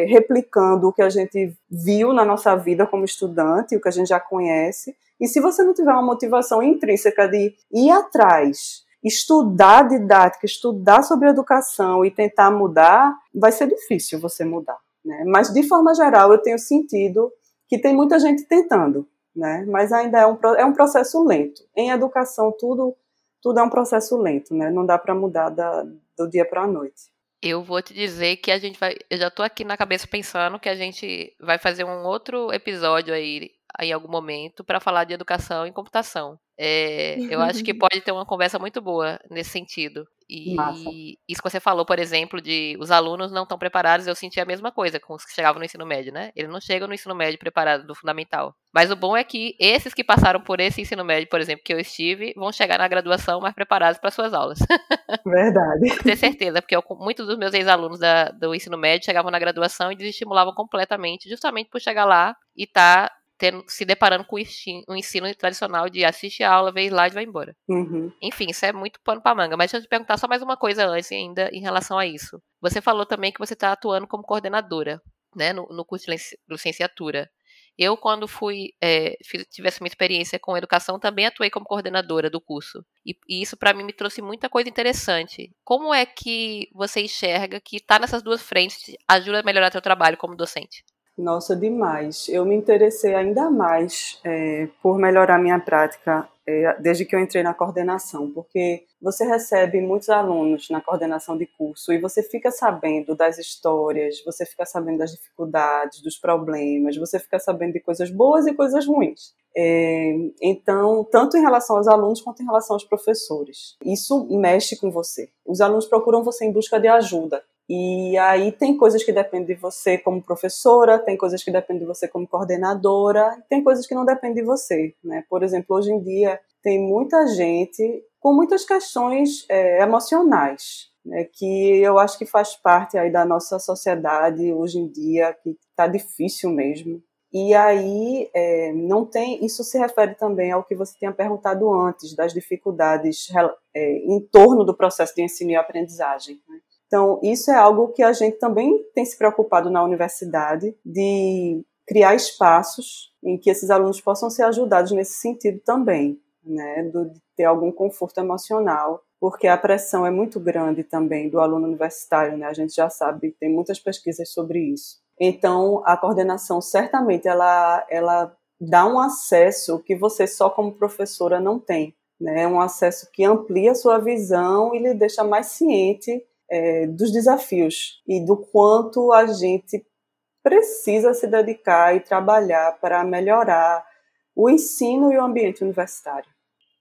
replicando o que a gente viu na nossa vida como estudante, o que a gente já conhece. E se você não tiver uma motivação intrínseca de ir atrás, estudar didática, estudar sobre educação e tentar mudar, vai ser difícil você mudar. Né? Mas de forma geral, eu tenho sentido que tem muita gente tentando, né? Mas ainda é um, é um processo lento. Em educação tudo tudo é um processo lento, né? Não dá para mudar da, do dia para a noite. Eu vou te dizer que a gente vai. Eu já tô aqui na cabeça pensando que a gente vai fazer um outro episódio aí em algum momento para falar de educação em computação. É, eu acho que pode ter uma conversa muito boa nesse sentido. E Massa. isso que você falou, por exemplo, de os alunos não estão preparados, eu senti a mesma coisa com os que chegavam no ensino médio, né? Eles não chegam no ensino médio preparados do fundamental. Mas o bom é que esses que passaram por esse ensino médio, por exemplo, que eu estive, vão chegar na graduação mais preparados para suas aulas. Verdade. Ter certeza, porque eu, muitos dos meus ex-alunos do ensino médio chegavam na graduação e desestimulavam completamente, justamente por chegar lá e estar tá tendo, se deparando com o ensino tradicional de assistir a aula, ver slide e vai embora. Uhum. Enfim, isso é muito pano pra manga. Mas deixa eu te perguntar só mais uma coisa antes ainda em relação a isso. Você falou também que você está atuando como coordenadora, né, no, no curso de licenciatura. Eu, quando fui, é, tivesse uma experiência com educação, também atuei como coordenadora do curso. E, e isso, para mim, me trouxe muita coisa interessante. Como é que você enxerga que estar tá nessas duas frentes ajuda a melhorar seu trabalho como docente? Nossa, demais. Eu me interessei ainda mais é, por melhorar minha prática é, desde que eu entrei na coordenação, porque você recebe muitos alunos na coordenação de curso e você fica sabendo das histórias, você fica sabendo das dificuldades, dos problemas, você fica sabendo de coisas boas e coisas ruins. É, então, tanto em relação aos alunos quanto em relação aos professores. Isso mexe com você. Os alunos procuram você em busca de ajuda. E aí tem coisas que dependem de você como professora, tem coisas que dependem de você como coordenadora, tem coisas que não dependem de você. Né? Por exemplo, hoje em dia tem muita gente com muitas questões é, emocionais, né, que eu acho que faz parte aí da nossa sociedade hoje em dia, que está difícil mesmo. E aí é, não tem. Isso se refere também ao que você tinha perguntado antes das dificuldades é, em torno do processo de ensino e aprendizagem. Né? Então, isso é algo que a gente também tem se preocupado na universidade, de criar espaços em que esses alunos possam ser ajudados nesse sentido também, né, de ter algum conforto emocional, porque a pressão é muito grande também do aluno universitário, né, a gente já sabe, tem muitas pesquisas sobre isso. Então, a coordenação certamente ela, ela dá um acesso que você só como professora não tem, né, um acesso que amplia sua visão e lhe deixa mais ciente é, dos desafios e do quanto a gente precisa se dedicar e trabalhar para melhorar o ensino e o ambiente universitário.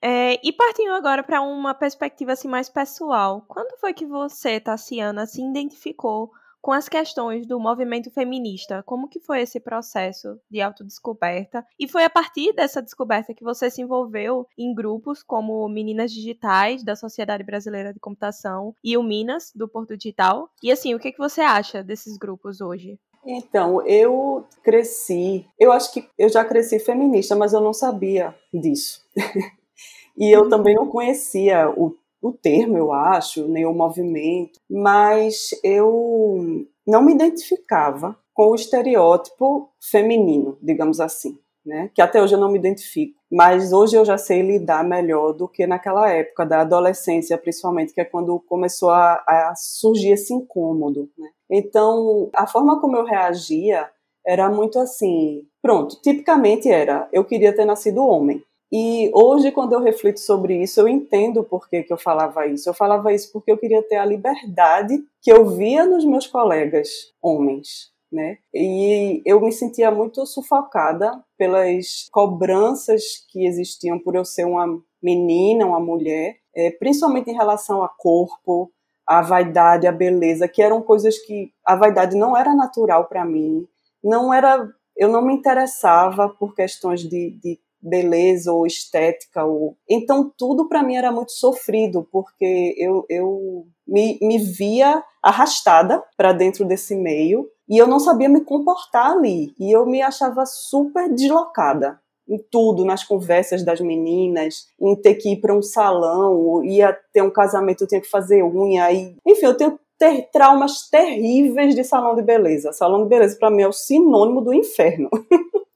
É, e partindo agora para uma perspectiva assim mais pessoal, quando foi que você, Tassiana, se identificou com as questões do movimento feminista. Como que foi esse processo de autodescoberta? E foi a partir dessa descoberta que você se envolveu em grupos como Meninas Digitais, da Sociedade Brasileira de Computação, e o Minas, do Porto Digital. E assim, o que, que você acha desses grupos hoje? Então, eu cresci, eu acho que eu já cresci feminista, mas eu não sabia disso. e eu também não conhecia o o termo, eu acho, nem o movimento, mas eu não me identificava com o estereótipo feminino, digamos assim, né? Que até hoje eu não me identifico, mas hoje eu já sei lidar melhor do que naquela época da adolescência, principalmente, que é quando começou a, a surgir esse incômodo, né? Então, a forma como eu reagia era muito assim, pronto, tipicamente era, eu queria ter nascido homem. E hoje, quando eu reflito sobre isso, eu entendo por que, que eu falava isso. Eu falava isso porque eu queria ter a liberdade que eu via nos meus colegas homens. Né? E eu me sentia muito sufocada pelas cobranças que existiam por eu ser uma menina, uma mulher, é, principalmente em relação a corpo, a vaidade, a beleza, que eram coisas que a vaidade não era natural para mim, não era eu não me interessava por questões de, de beleza ou estética. Ou... Então, tudo para mim era muito sofrido, porque eu, eu me, me via arrastada para dentro desse meio e eu não sabia me comportar ali. E eu me achava super deslocada em tudo, nas conversas das meninas, em ter que ir para um salão, ia ter um casamento, eu tinha que fazer unha. E... Enfim, eu tenho ter traumas terríveis de salão de beleza. Salão de beleza, para mim, é o sinônimo do inferno.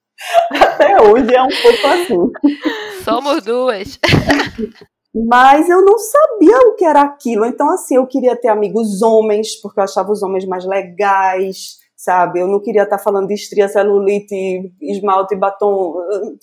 Até hoje é um pouco assim. Somos duas. Mas eu não sabia o que era aquilo. Então, assim, eu queria ter amigos homens, porque eu achava os homens mais legais, sabe? Eu não queria estar falando de estria, celulite, esmalte, batom.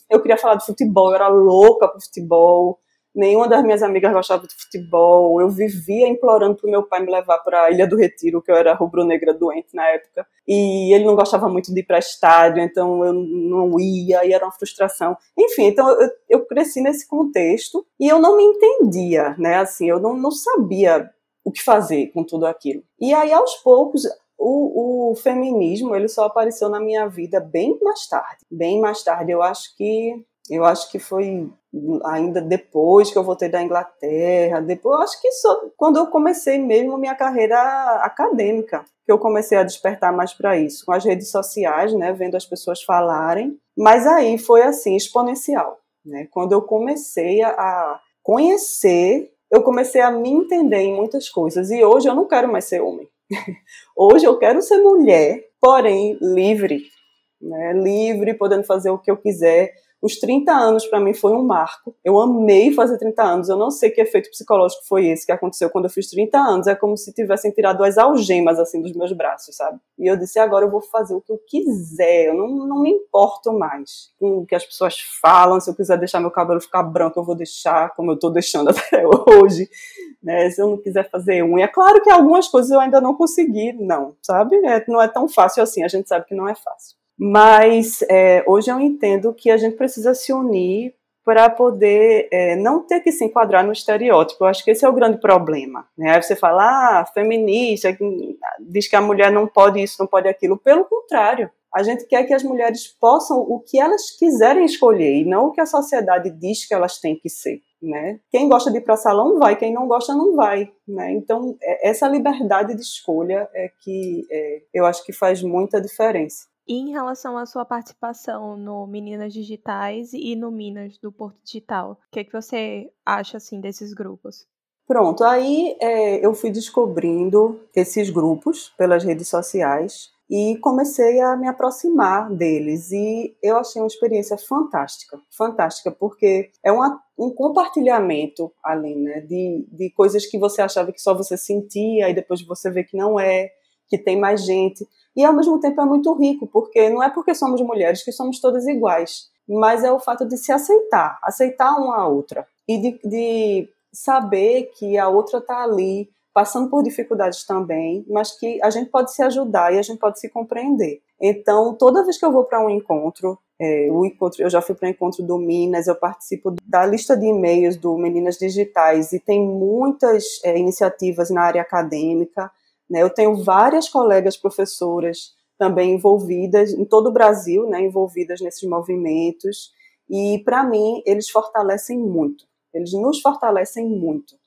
Eu queria falar de futebol, eu era louca pro futebol. Nenhuma das minhas amigas gostava de futebol. Eu vivia implorando pro meu pai me levar para a Ilha do Retiro, que eu era rubro-negra doente na época. E ele não gostava muito de ir para estádio, então eu não ia, e era uma frustração. Enfim, então eu, eu cresci nesse contexto e eu não me entendia, né? Assim, eu não, não sabia o que fazer com tudo aquilo. E aí, aos poucos, o, o, feminismo ele só apareceu na minha vida bem mais tarde, bem mais tarde. Eu acho que eu acho que foi ainda depois que eu voltei da Inglaterra, depois acho que só quando eu comecei mesmo minha carreira acadêmica, que eu comecei a despertar mais para isso, com as redes sociais, né, vendo as pessoas falarem, mas aí foi assim exponencial, né? Quando eu comecei a conhecer, eu comecei a me entender em muitas coisas e hoje eu não quero mais ser homem. hoje eu quero ser mulher, porém livre, né? Livre, podendo fazer o que eu quiser os 30 anos para mim foi um marco. Eu amei fazer 30 anos. Eu não sei que efeito psicológico foi esse que aconteceu quando eu fiz 30 anos. É como se tivessem tirado as algemas assim dos meus braços, sabe? E eu disse: agora eu vou fazer o que eu quiser. Eu não, não me importo mais com o que as pessoas falam. Se eu quiser deixar meu cabelo ficar branco, eu vou deixar, como eu estou deixando até hoje. Né? Se eu não quiser fazer unha, é claro que algumas coisas eu ainda não consegui, não, sabe? É, não é tão fácil assim. A gente sabe que não é fácil. Mas é, hoje eu entendo que a gente precisa se unir para poder é, não ter que se enquadrar no estereótipo. Eu acho que esse é o grande problema. Né? Aí você fala, ah, feminista, diz que a mulher não pode isso, não pode aquilo. Pelo contrário, a gente quer que as mulheres possam o que elas quiserem escolher e não o que a sociedade diz que elas têm que ser. Né? Quem gosta de ir para salão vai, quem não gosta não vai. Né? Então, é, essa liberdade de escolha é que é, eu acho que faz muita diferença. E em relação à sua participação no Meninas Digitais e no Minas do Porto Digital, o que, é que você acha assim desses grupos? Pronto, aí é, eu fui descobrindo esses grupos pelas redes sociais e comecei a me aproximar deles. E eu achei uma experiência fantástica, fantástica, porque é uma, um compartilhamento ali, né, de, de coisas que você achava que só você sentia e depois você vê que não é, que tem mais gente e ao mesmo tempo é muito rico, porque não é porque somos mulheres que somos todas iguais, mas é o fato de se aceitar, aceitar uma a outra e de, de saber que a outra está ali passando por dificuldades também, mas que a gente pode se ajudar e a gente pode se compreender. Então, toda vez que eu vou para um encontro, é, o encontro, eu já fui para o encontro do Minas, eu participo da lista de e-mails do Meninas Digitais e tem muitas é, iniciativas na área acadêmica. Né? Eu tenho várias colegas professoras também envolvidas em todo o Brasil, né, envolvidas nesses movimentos, e para mim eles fortalecem muito, eles nos fortalecem muito,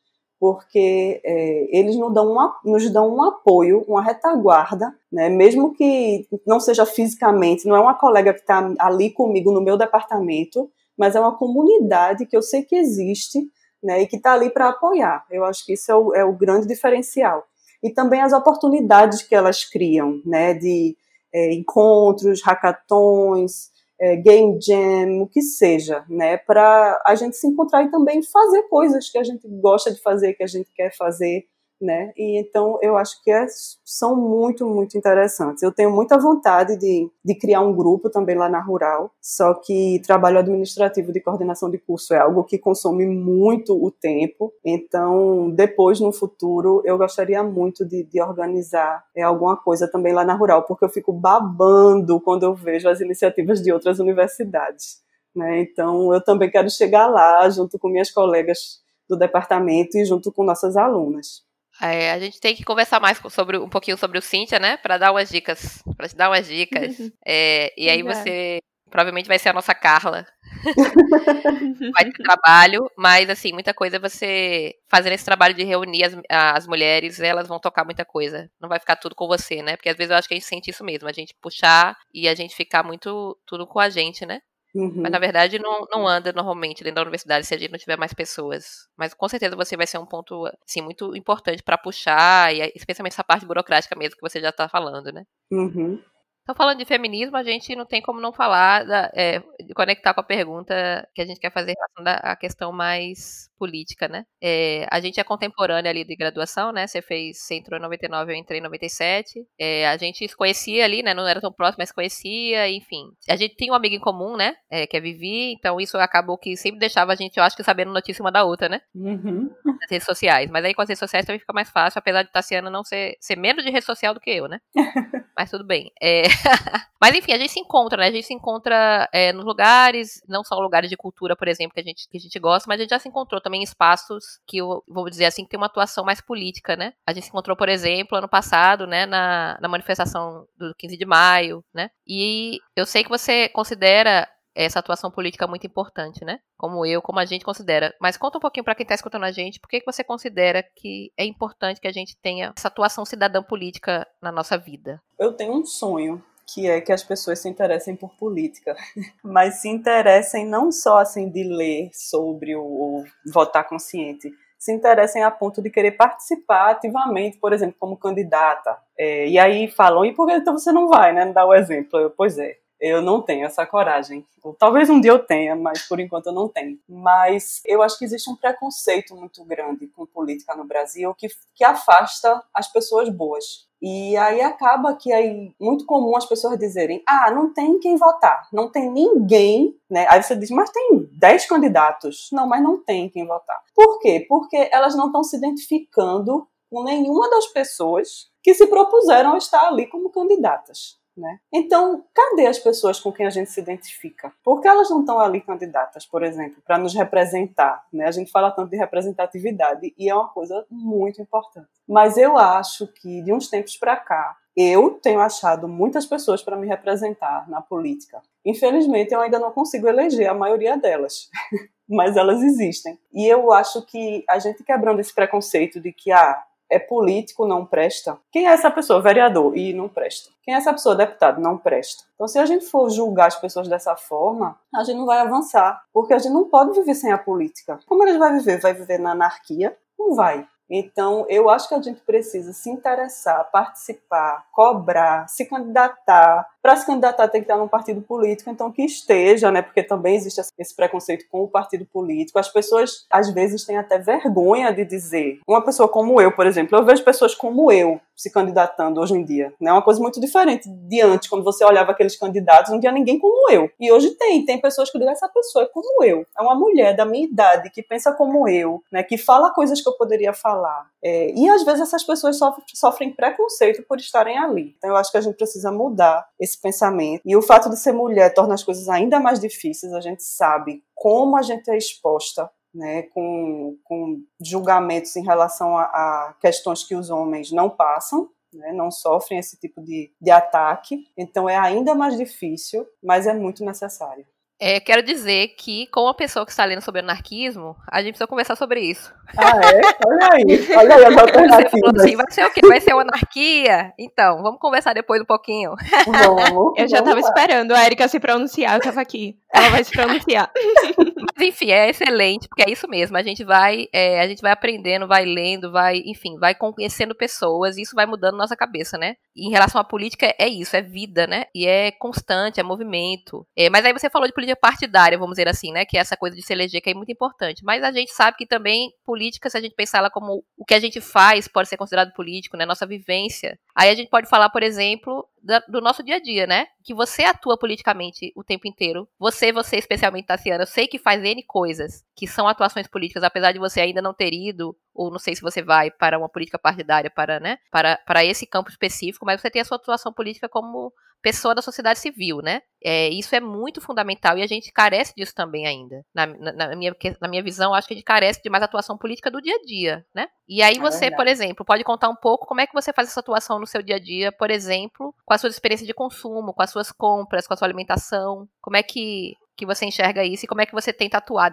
porque é, eles nos dão, uma, nos dão um apoio, uma retaguarda, né, mesmo que não seja fisicamente, não é uma colega que está ali comigo no meu departamento, mas é uma comunidade que eu sei que existe né, e que está ali para apoiar. Eu acho que isso é o, é o grande diferencial e também as oportunidades que elas criam, né, de é, encontros, hackathons, é, game jam, o que seja, né, para a gente se encontrar e também fazer coisas que a gente gosta de fazer, que a gente quer fazer, né? E então eu acho que é, são muito, muito interessantes. Eu tenho muita vontade de, de criar um grupo também lá na Rural, só que trabalho administrativo de coordenação de curso é algo que consome muito o tempo. Então, depois, no futuro, eu gostaria muito de, de organizar é, alguma coisa também lá na Rural, porque eu fico babando quando eu vejo as iniciativas de outras universidades. Né? Então, eu também quero chegar lá junto com minhas colegas do departamento e junto com nossas alunas. É, a gente tem que conversar mais sobre um pouquinho sobre o Cíntia, né? Para dar umas dicas. Para te dar umas dicas. é, e aí você provavelmente vai ser a nossa Carla. vai ter trabalho, mas assim, muita coisa você fazendo esse trabalho de reunir as, as mulheres, elas vão tocar muita coisa. Não vai ficar tudo com você, né? Porque às vezes eu acho que a gente sente isso mesmo, a gente puxar e a gente ficar muito tudo com a gente, né? Uhum. Mas na verdade não, não anda normalmente dentro da universidade se a gente não tiver mais pessoas. Mas com certeza você vai ser um ponto assim, muito importante para puxar, e especialmente essa parte burocrática mesmo que você já está falando, né? Uhum. Então, falando de feminismo, a gente não tem como não falar, da, é, de conectar com a pergunta que a gente quer fazer em relação à questão mais política, né? É, a gente é contemporânea ali de graduação, né? Você fez, você entrou em 99, eu entrei em 97. É, a gente se conhecia ali, né? Não era tão próximo, mas conhecia, enfim. A gente tem um amigo em comum, né? É, que é Vivi, então isso acabou que sempre deixava a gente, eu acho que sabendo notícia uma da outra, né? Uhum. Nas redes sociais. Mas aí com as redes sociais também fica mais fácil, apesar de Tassiana não ser, ser menos de rede social do que eu, né? mas tudo bem. É... mas enfim, a gente se encontra, né? A gente se encontra é, nos lugares, não só lugares de cultura, por exemplo, que a gente, que a gente gosta, mas a gente já se encontrou também também espaços que eu vou dizer assim que tem uma atuação mais política, né? A gente se encontrou, por exemplo, ano passado, né, na, na manifestação do 15 de maio, né? E eu sei que você considera essa atuação política muito importante, né? Como eu, como a gente considera. Mas conta um pouquinho para quem está escutando a gente, por que, que você considera que é importante que a gente tenha essa atuação cidadã política na nossa vida? Eu tenho um sonho que é que as pessoas se interessem por política, mas se interessem não só assim de ler sobre o, votar consciente, se interessem a ponto de querer participar ativamente, por exemplo, como candidata. É, e aí falam, e por que então você não vai, né? Dá o exemplo. Eu, pois é, eu não tenho essa coragem. Talvez um dia eu tenha, mas por enquanto eu não tenho. Mas eu acho que existe um preconceito muito grande com política no Brasil que, que afasta as pessoas boas. E aí acaba que é muito comum as pessoas dizerem: ah, não tem quem votar, não tem ninguém, né? Aí você diz, mas tem 10 candidatos. Não, mas não tem quem votar. Por quê? Porque elas não estão se identificando com nenhuma das pessoas que se propuseram a estar ali como candidatas. Né? Então, cadê as pessoas com quem a gente se identifica? Por que elas não estão ali candidatas, por exemplo, para nos representar? Né? A gente fala tanto de representatividade e é uma coisa muito importante. Mas eu acho que de uns tempos para cá, eu tenho achado muitas pessoas para me representar na política. Infelizmente, eu ainda não consigo eleger a maioria delas. Mas elas existem. E eu acho que a gente quebrando esse preconceito de que, ah, é político, não presta. Quem é essa pessoa? Vereador, e não presta. Quem é essa pessoa? Deputado, não presta. Então, se a gente for julgar as pessoas dessa forma, a gente não vai avançar, porque a gente não pode viver sem a política. Como gente vai viver? Vai viver na anarquia? Não vai. Então, eu acho que a gente precisa se interessar, participar, cobrar, se candidatar, para se candidatar tem que estar num partido político, então que esteja, né? Porque também existe esse preconceito com o partido político. As pessoas às vezes têm até vergonha de dizer. Uma pessoa como eu, por exemplo, eu vejo pessoas como eu se candidatando hoje em dia, né? Uma coisa muito diferente de antes, quando você olhava aqueles candidatos, não tinha ninguém como eu. E hoje tem, tem pessoas que dizem essa pessoa é como eu, é uma mulher da minha idade que pensa como eu, né? Que fala coisas que eu poderia falar. É, e às vezes essas pessoas sofrem, sofrem preconceito por estarem ali. Então eu acho que a gente precisa mudar esse esse pensamento. E o fato de ser mulher torna as coisas ainda mais difíceis. A gente sabe como a gente é exposta né, com, com julgamentos em relação a, a questões que os homens não passam, né, não sofrem esse tipo de, de ataque. Então é ainda mais difícil, mas é muito necessário. É, quero dizer que, como a pessoa que está lendo sobre anarquismo, a gente precisa conversar sobre isso. Ah, é? Olha aí, olha aí as alternativas. Assim, vai ser o quê? Vai ser uma anarquia? Então, vamos conversar depois um pouquinho. Vamos, eu já estava esperando a Erika se pronunciar, eu estava aqui. Ela vai se pronunciar. Mas, enfim, é excelente, porque é isso mesmo. A gente vai, é, a gente vai aprendendo, vai lendo, vai, enfim, vai conhecendo pessoas e isso vai mudando nossa cabeça, né? E em relação à política, é isso, é vida, né? E é constante, é movimento. É, mas aí você falou de política partidária, vamos dizer assim, né? Que é essa coisa de se eleger que é muito importante. Mas a gente sabe que também política, se a gente pensar ela como o que a gente faz pode ser considerado político, né? Nossa vivência. Aí a gente pode falar, por exemplo, do nosso dia a dia, né? Que você atua politicamente o tempo inteiro. Você, você especialmente, Tassiana, eu sei que faz N coisas que são atuações políticas, apesar de você ainda não ter ido, ou não sei se você vai para uma política partidária, para, né? Para, para esse campo específico, mas você tem a sua atuação política como pessoa da sociedade civil, né? É, isso é muito fundamental e a gente carece disso também ainda. Na, na, na, minha, na minha visão, acho que a gente carece de mais atuação política do dia a dia, né? E aí é você, por exemplo, pode contar um pouco como é que você faz essa atuação no seu dia a dia, por exemplo, com a sua experiência de consumo, com as suas compras, com a sua alimentação. Como é que que você enxerga isso e como é que você tenta atuar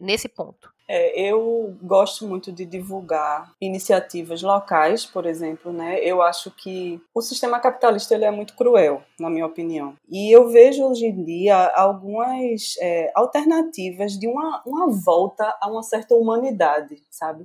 nesse ponto? É, eu gosto muito de divulgar iniciativas locais, por exemplo, né? Eu acho que o sistema capitalista ele é muito cruel, na minha opinião. E eu vejo hoje em dia algumas é, alternativas de uma, uma volta a uma certa humanidade, sabe?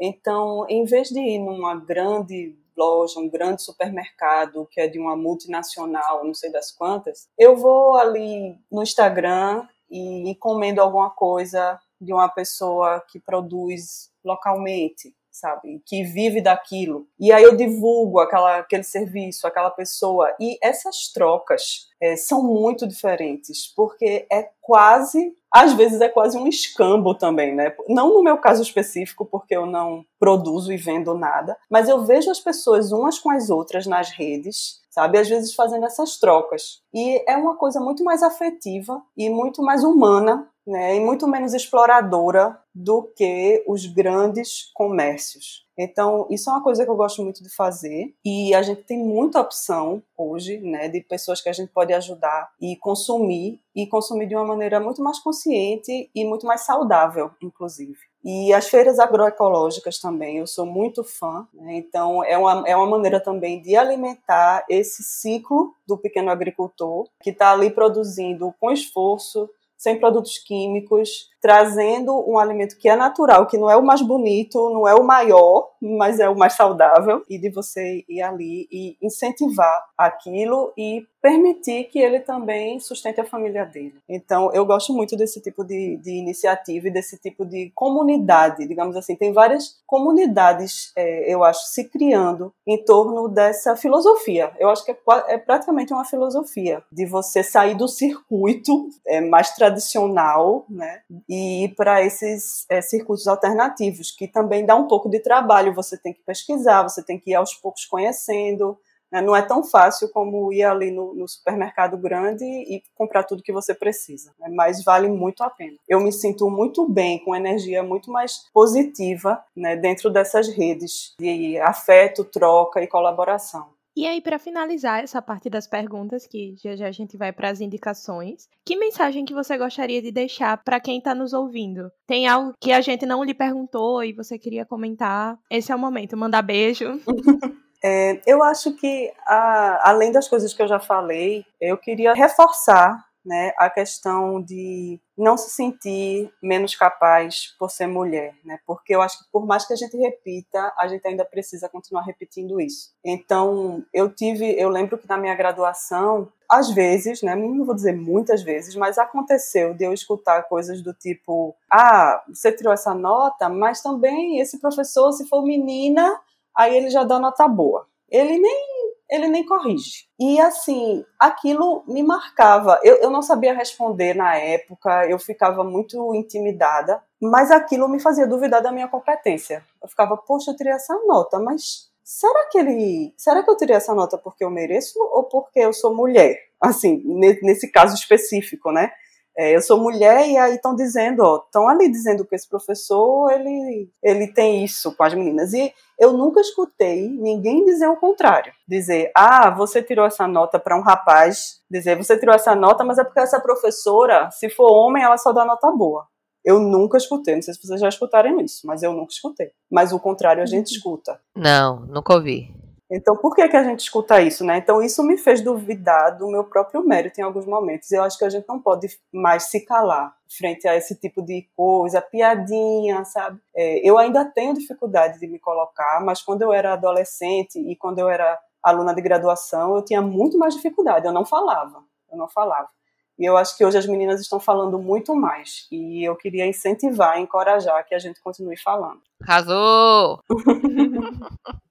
Então, em vez de ir numa grande loja, um grande supermercado que é de uma multinacional, não sei das quantas, eu vou ali no Instagram e encomendo alguma coisa de uma pessoa que produz localmente, sabe, que vive daquilo. E aí eu divulgo aquela, aquele serviço, aquela pessoa. E essas trocas é, são muito diferentes, porque é quase, às vezes é quase um escambo também, né? Não no meu caso específico, porque eu não produzo e vendo nada, mas eu vejo as pessoas umas com as outras nas redes, sabe? Às vezes fazendo essas trocas. E é uma coisa muito mais afetiva e muito mais humana né, e muito menos exploradora do que os grandes comércios. Então, isso é uma coisa que eu gosto muito de fazer e a gente tem muita opção hoje, né, de pessoas que a gente pode ajudar e consumir e consumir de uma maneira muito mais consciente e muito mais saudável, inclusive. E as feiras agroecológicas também, eu sou muito fã, né? então é uma, é uma maneira também de alimentar esse ciclo do pequeno agricultor que está ali produzindo com esforço, sem produtos químicos, trazendo um alimento que é natural, que não é o mais bonito, não é o maior, mas é o mais saudável, e de você ir ali e incentivar aquilo e permitir que ele também sustente a família dele. Então, eu gosto muito desse tipo de, de iniciativa e desse tipo de comunidade, digamos assim. Tem várias comunidades, é, eu acho, se criando em torno dessa filosofia. Eu acho que é, é praticamente uma filosofia de você sair do circuito é, mais tradicional, né, e ir para esses é, circuitos alternativos, que também dá um pouco de trabalho. Você tem que pesquisar, você tem que ir aos poucos conhecendo. Né? Não é tão fácil como ir ali no, no, supermercado grande e comprar tudo que você precisa, né? mas vale muito a pena. Eu me sinto muito bem, com energia muito mais positiva né, dentro dessas redes de afeto, troca e colaboração. E aí, para finalizar essa parte das perguntas, que já já a gente vai para as indicações, que mensagem que você gostaria de deixar para quem está nos ouvindo? Tem algo que a gente não lhe perguntou e você queria comentar? Esse é o momento, mandar beijo. É, eu acho que, a, além das coisas que eu já falei, eu queria reforçar né, a questão de não se sentir menos capaz por ser mulher, né? Porque eu acho que por mais que a gente repita, a gente ainda precisa continuar repetindo isso. Então, eu tive, eu lembro que na minha graduação, às vezes, né, não vou dizer muitas vezes, mas aconteceu de eu escutar coisas do tipo: "Ah, você tirou essa nota, mas também esse professor, se for menina, aí ele já dá nota boa". Ele nem ele nem corrige. E assim, aquilo me marcava. Eu, eu não sabia responder na época, eu ficava muito intimidada, mas aquilo me fazia duvidar da minha competência. Eu ficava, poxa, eu tirei essa nota, mas será que ele. Será que eu tirei essa nota porque eu mereço ou porque eu sou mulher? Assim, nesse caso específico, né? É, eu sou mulher e aí estão dizendo, ó, estão ali dizendo que esse professor ele, ele tem isso com as meninas. E eu nunca escutei ninguém dizer o contrário. Dizer, ah, você tirou essa nota para um rapaz, dizer, você tirou essa nota, mas é porque essa professora, se for homem, ela só dá nota boa. Eu nunca escutei, não sei se vocês já escutaram isso, mas eu nunca escutei. Mas o contrário a gente escuta. Não, nunca ouvi. Então, por que, que a gente escuta isso, né? Então, isso me fez duvidar do meu próprio mérito em alguns momentos. Eu acho que a gente não pode mais se calar frente a esse tipo de coisa, piadinha, sabe? É, eu ainda tenho dificuldade de me colocar, mas quando eu era adolescente e quando eu era aluna de graduação, eu tinha muito mais dificuldade. Eu não falava, eu não falava. E eu acho que hoje as meninas estão falando muito mais. E eu queria incentivar, encorajar que a gente continue falando. Arrasou!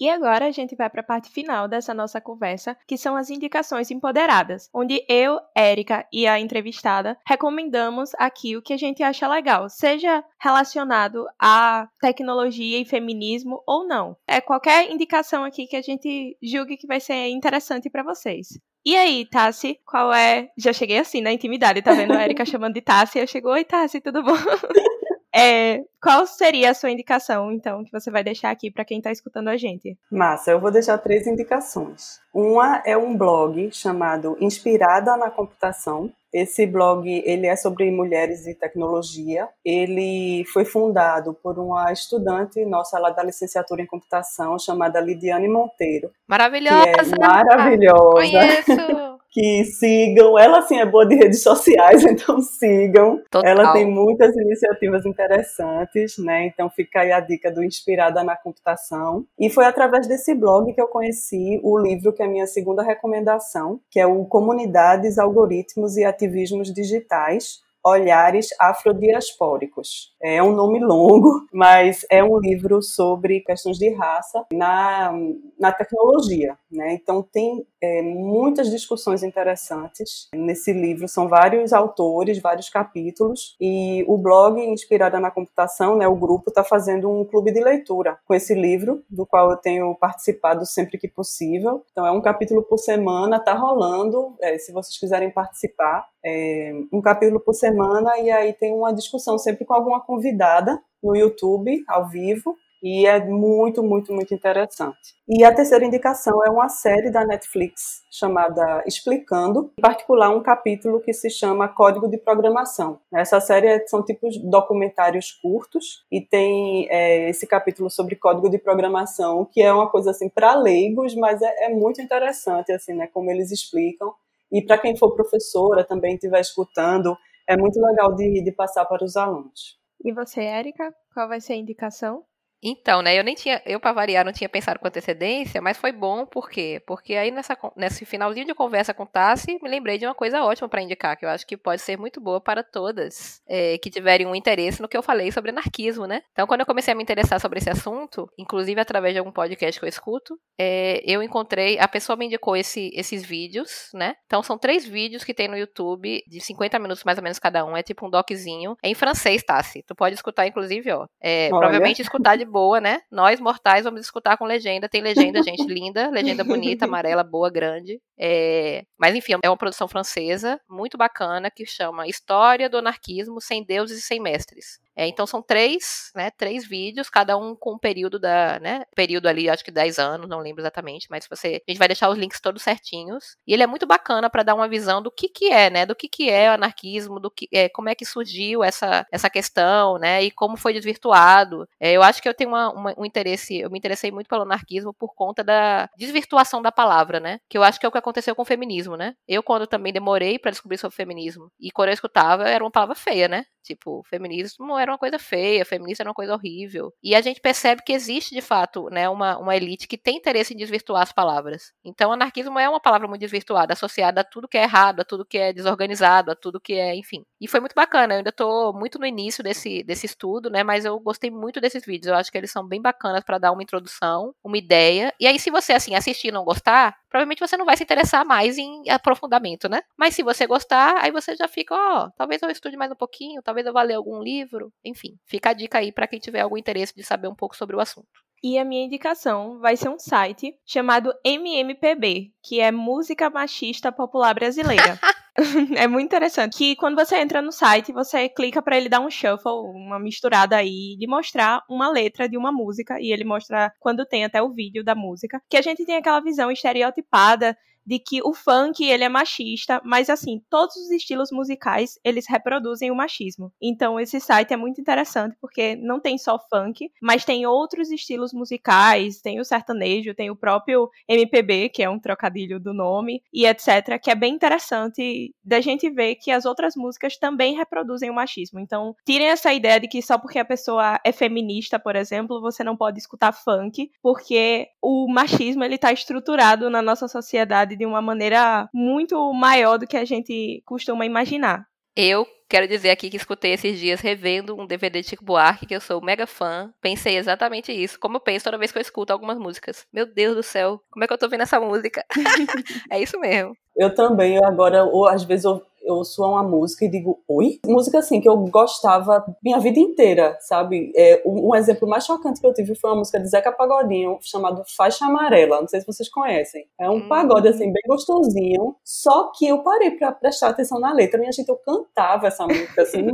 E agora a gente vai para a parte final dessa nossa conversa, que são as indicações empoderadas, onde eu, Érica e a entrevistada recomendamos aqui o que a gente acha legal, seja relacionado a tecnologia e feminismo ou não. É qualquer indicação aqui que a gente julgue que vai ser interessante para vocês. E aí, Tassi, qual é. Já cheguei assim na intimidade, tá vendo a Erika chamando de Tassi? Eu chego, oi, Tassi, tudo bom? É, qual seria a sua indicação, então, que você vai deixar aqui para quem está escutando a gente? Massa, eu vou deixar três indicações. Uma é um blog chamado Inspirada na Computação. Esse blog ele é sobre mulheres e tecnologia. Ele foi fundado por uma estudante nossa lá da licenciatura em computação chamada Lidiane Monteiro. Maravilhosa. Que é maravilhosa. Conheço que sigam. Ela, assim, é boa de redes sociais, então sigam. Total. Ela tem muitas iniciativas interessantes, né? Então fica aí a dica do Inspirada na Computação. E foi através desse blog que eu conheci o livro que é a minha segunda recomendação, que é o Comunidades, Algoritmos e Ativismos Digitais, Olhares Afrodiaspóricos. É um nome longo, mas é um livro sobre questões de raça na, na tecnologia. Né? Então, tem é, muitas discussões interessantes nesse livro. São vários autores, vários capítulos. E o blog Inspirada na Computação, né, o grupo, está fazendo um clube de leitura com esse livro, do qual eu tenho participado sempre que possível. Então, é um capítulo por semana, está rolando. É, se vocês quiserem participar, é, um capítulo por semana e aí tem uma discussão sempre com alguma convidada no YouTube, ao vivo, e é muito, muito, muito interessante. E a terceira indicação é uma série da Netflix chamada Explicando, em particular um capítulo que se chama Código de Programação. Essa série é, são tipos documentários curtos e tem é, esse capítulo sobre código de programação, que é uma coisa assim para leigos, mas é, é muito interessante assim, né, como eles explicam e para quem for professora também estiver escutando, é muito legal de, de passar para os alunos. E você, Érica, qual vai ser a indicação? Então, né, eu nem tinha, eu para variar não tinha pensado com antecedência, mas foi bom por quê? Porque aí nessa, nesse finalzinho de conversa com Tassi, me lembrei de uma coisa ótima para indicar, que eu acho que pode ser muito boa para todas é, que tiverem um interesse no que eu falei sobre anarquismo, né? Então, quando eu comecei a me interessar sobre esse assunto, inclusive através de algum podcast que eu escuto, é, eu encontrei, a pessoa me indicou esse, esses vídeos, né? Então, são três vídeos que tem no YouTube, de 50 minutos mais ou menos cada um, é tipo um doczinho, é em francês, Tassi. Tu pode escutar, inclusive, ó. É, provavelmente escutar de boa, né? Nós, mortais, vamos escutar com legenda. Tem legenda, gente, linda, legenda bonita, amarela, boa, grande. É... Mas, enfim, é uma produção francesa, muito bacana, que chama História do Anarquismo Sem Deuses e Sem Mestres. É, então são três, né, três vídeos, cada um com um período da, né, período ali, acho que 10 anos, não lembro exatamente, mas você, a gente vai deixar os links todos certinhos. E ele é muito bacana para dar uma visão do que que é, né, do que que é o anarquismo, do que é, como é que surgiu essa, essa questão, né, e como foi desvirtuado. É, eu acho que eu tenho uma, uma, um interesse, eu me interessei muito pelo anarquismo por conta da desvirtuação da palavra, né, que eu acho que é o que aconteceu com o feminismo, né. Eu quando também demorei para descobrir sobre feminismo e quando eu escutava era uma palavra feia, né, tipo, feminismo era uma coisa feia, feminista era uma coisa horrível. E a gente percebe que existe, de fato, né, uma, uma elite que tem interesse em desvirtuar as palavras. Então, anarquismo é uma palavra muito desvirtuada, associada a tudo que é errado, a tudo que é desorganizado, a tudo que é, enfim. E foi muito bacana, eu ainda tô muito no início desse, desse estudo, né, mas eu gostei muito desses vídeos, eu acho que eles são bem bacanas para dar uma introdução, uma ideia. E aí, se você, assim, assistir e não gostar, provavelmente você não vai se interessar mais em aprofundamento, né? Mas se você gostar, aí você já fica, ó, oh, talvez eu estude mais um pouquinho, talvez eu vá ler algum livro, enfim. Fica a dica aí para quem tiver algum interesse de saber um pouco sobre o assunto. E a minha indicação vai ser um site chamado MMPB, que é Música Machista Popular Brasileira. é muito interessante. Que quando você entra no site, você clica para ele dar um shuffle, uma misturada aí, de mostrar uma letra de uma música. E ele mostra quando tem até o vídeo da música. Que a gente tem aquela visão estereotipada de que o funk ele é machista, mas assim, todos os estilos musicais, eles reproduzem o machismo. Então esse site é muito interessante porque não tem só funk, mas tem outros estilos musicais, tem o sertanejo, tem o próprio MPB, que é um trocadilho do nome, e etc, que é bem interessante da gente ver que as outras músicas também reproduzem o machismo. Então, tirem essa ideia de que só porque a pessoa é feminista, por exemplo, você não pode escutar funk, porque o machismo ele tá estruturado na nossa sociedade de uma maneira muito maior do que a gente costuma imaginar. Eu quero dizer aqui que escutei esses dias revendo um DVD de Chico Buarque, que eu sou mega fã. Pensei exatamente isso, como eu penso toda vez que eu escuto algumas músicas. Meu Deus do céu, como é que eu tô vendo essa música? é isso mesmo. Eu também, eu agora, ou às vezes eu, eu ouço uma música e digo, oi? Música assim que eu gostava minha vida inteira, sabe? É, um, exemplo mais chocante que eu tive foi uma música de Zeca Pagodinho chamado Faixa Amarela. Não sei se vocês conhecem. É um hum. pagode assim bem gostosinho. Só que eu parei para prestar atenção na letra. Minha gente, eu cantava essa música assim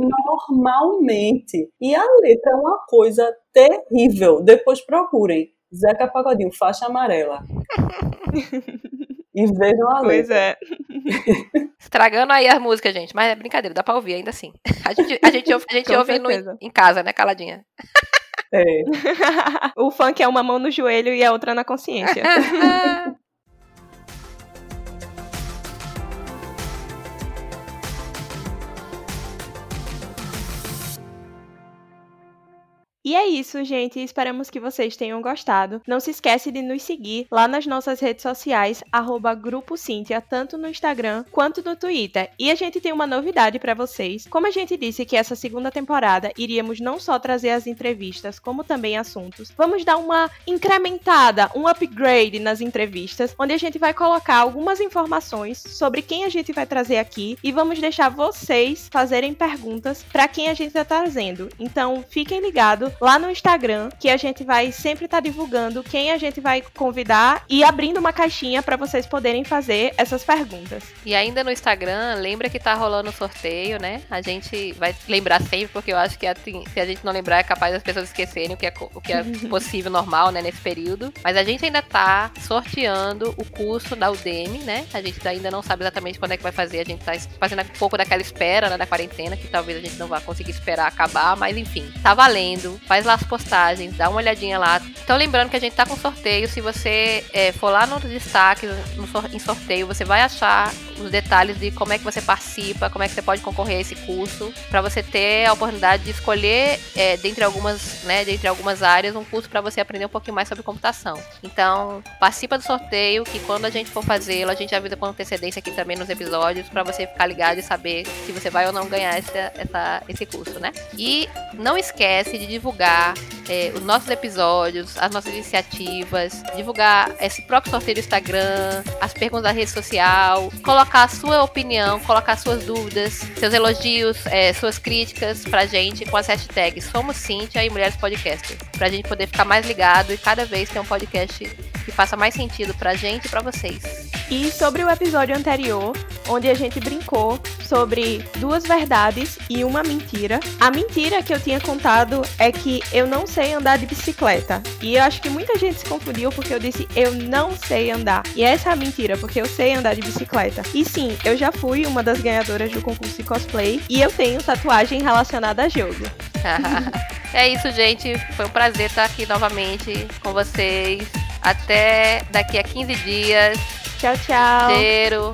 normalmente. E a letra é uma coisa terrível. Depois procurem. Zeca Pagodinho, faixa amarela. e vejam a Pois é. Estragando aí as músicas, gente. Mas é brincadeira, dá pra ouvir ainda assim. A gente, a gente ouve, a gente ouve no, em casa, né? Caladinha. É. o funk é uma mão no joelho e a outra na consciência. E é isso, gente. Esperamos que vocês tenham gostado. Não se esquece de nos seguir lá nas nossas redes sociais, arroba Grupo Cíntia, tanto no Instagram quanto no Twitter. E a gente tem uma novidade para vocês. Como a gente disse que essa segunda temporada iríamos não só trazer as entrevistas, como também assuntos, vamos dar uma incrementada, um upgrade nas entrevistas, onde a gente vai colocar algumas informações sobre quem a gente vai trazer aqui e vamos deixar vocês fazerem perguntas para quem a gente está trazendo. Então, fiquem ligados lá no Instagram, que a gente vai sempre estar tá divulgando quem a gente vai convidar e abrindo uma caixinha para vocês poderem fazer essas perguntas. E ainda no Instagram, lembra que tá rolando o sorteio, né? A gente vai lembrar sempre, porque eu acho que assim, se a gente não lembrar, é capaz das pessoas esquecerem o que é, o que é possível, normal, né, nesse período. Mas a gente ainda tá sorteando o curso da Udemy, né? A gente ainda não sabe exatamente quando é que vai fazer, a gente tá fazendo um pouco daquela espera, né, da quarentena, que talvez a gente não vá conseguir esperar acabar, mas enfim, tá valendo faz lá as postagens, dá uma olhadinha lá. Então lembrando que a gente tá com sorteio, se você é, for lá no destaque, no, em sorteio, você vai achar os detalhes de como é que você participa, como é que você pode concorrer a esse curso, para você ter a oportunidade de escolher é, dentre algumas, né, dentre algumas áreas, um curso para você aprender um pouquinho mais sobre computação. Então, participa do sorteio, que quando a gente for fazê-lo, a gente avisa com antecedência aqui também nos episódios, para você ficar ligado e saber se você vai ou não ganhar essa, essa, esse curso, né? E não esquece de divulgar é, os nossos episódios, as nossas iniciativas, divulgar esse próprio sorteio do Instagram, as perguntas da rede social, colocar a sua opinião, colocar suas dúvidas, seus elogios, é, suas críticas pra gente com as hashtags Somos Cintia e Mulheres Podcasters, pra gente poder ficar mais ligado e cada vez ter um podcast que faça mais sentido pra gente e pra vocês. E sobre o episódio anterior, onde a gente brincou sobre duas verdades e uma mentira. A mentira que eu tinha contado é que eu não sei andar de bicicleta. E eu acho que muita gente se confundiu porque eu disse eu não sei andar. E essa é a mentira, porque eu sei andar de bicicleta. E sim, eu já fui uma das ganhadoras do concurso de cosplay e eu tenho tatuagem relacionada a jogo. é isso, gente. Foi um prazer estar aqui novamente com vocês. Até daqui a 15 dias. Tchau, tchau. Cheiro.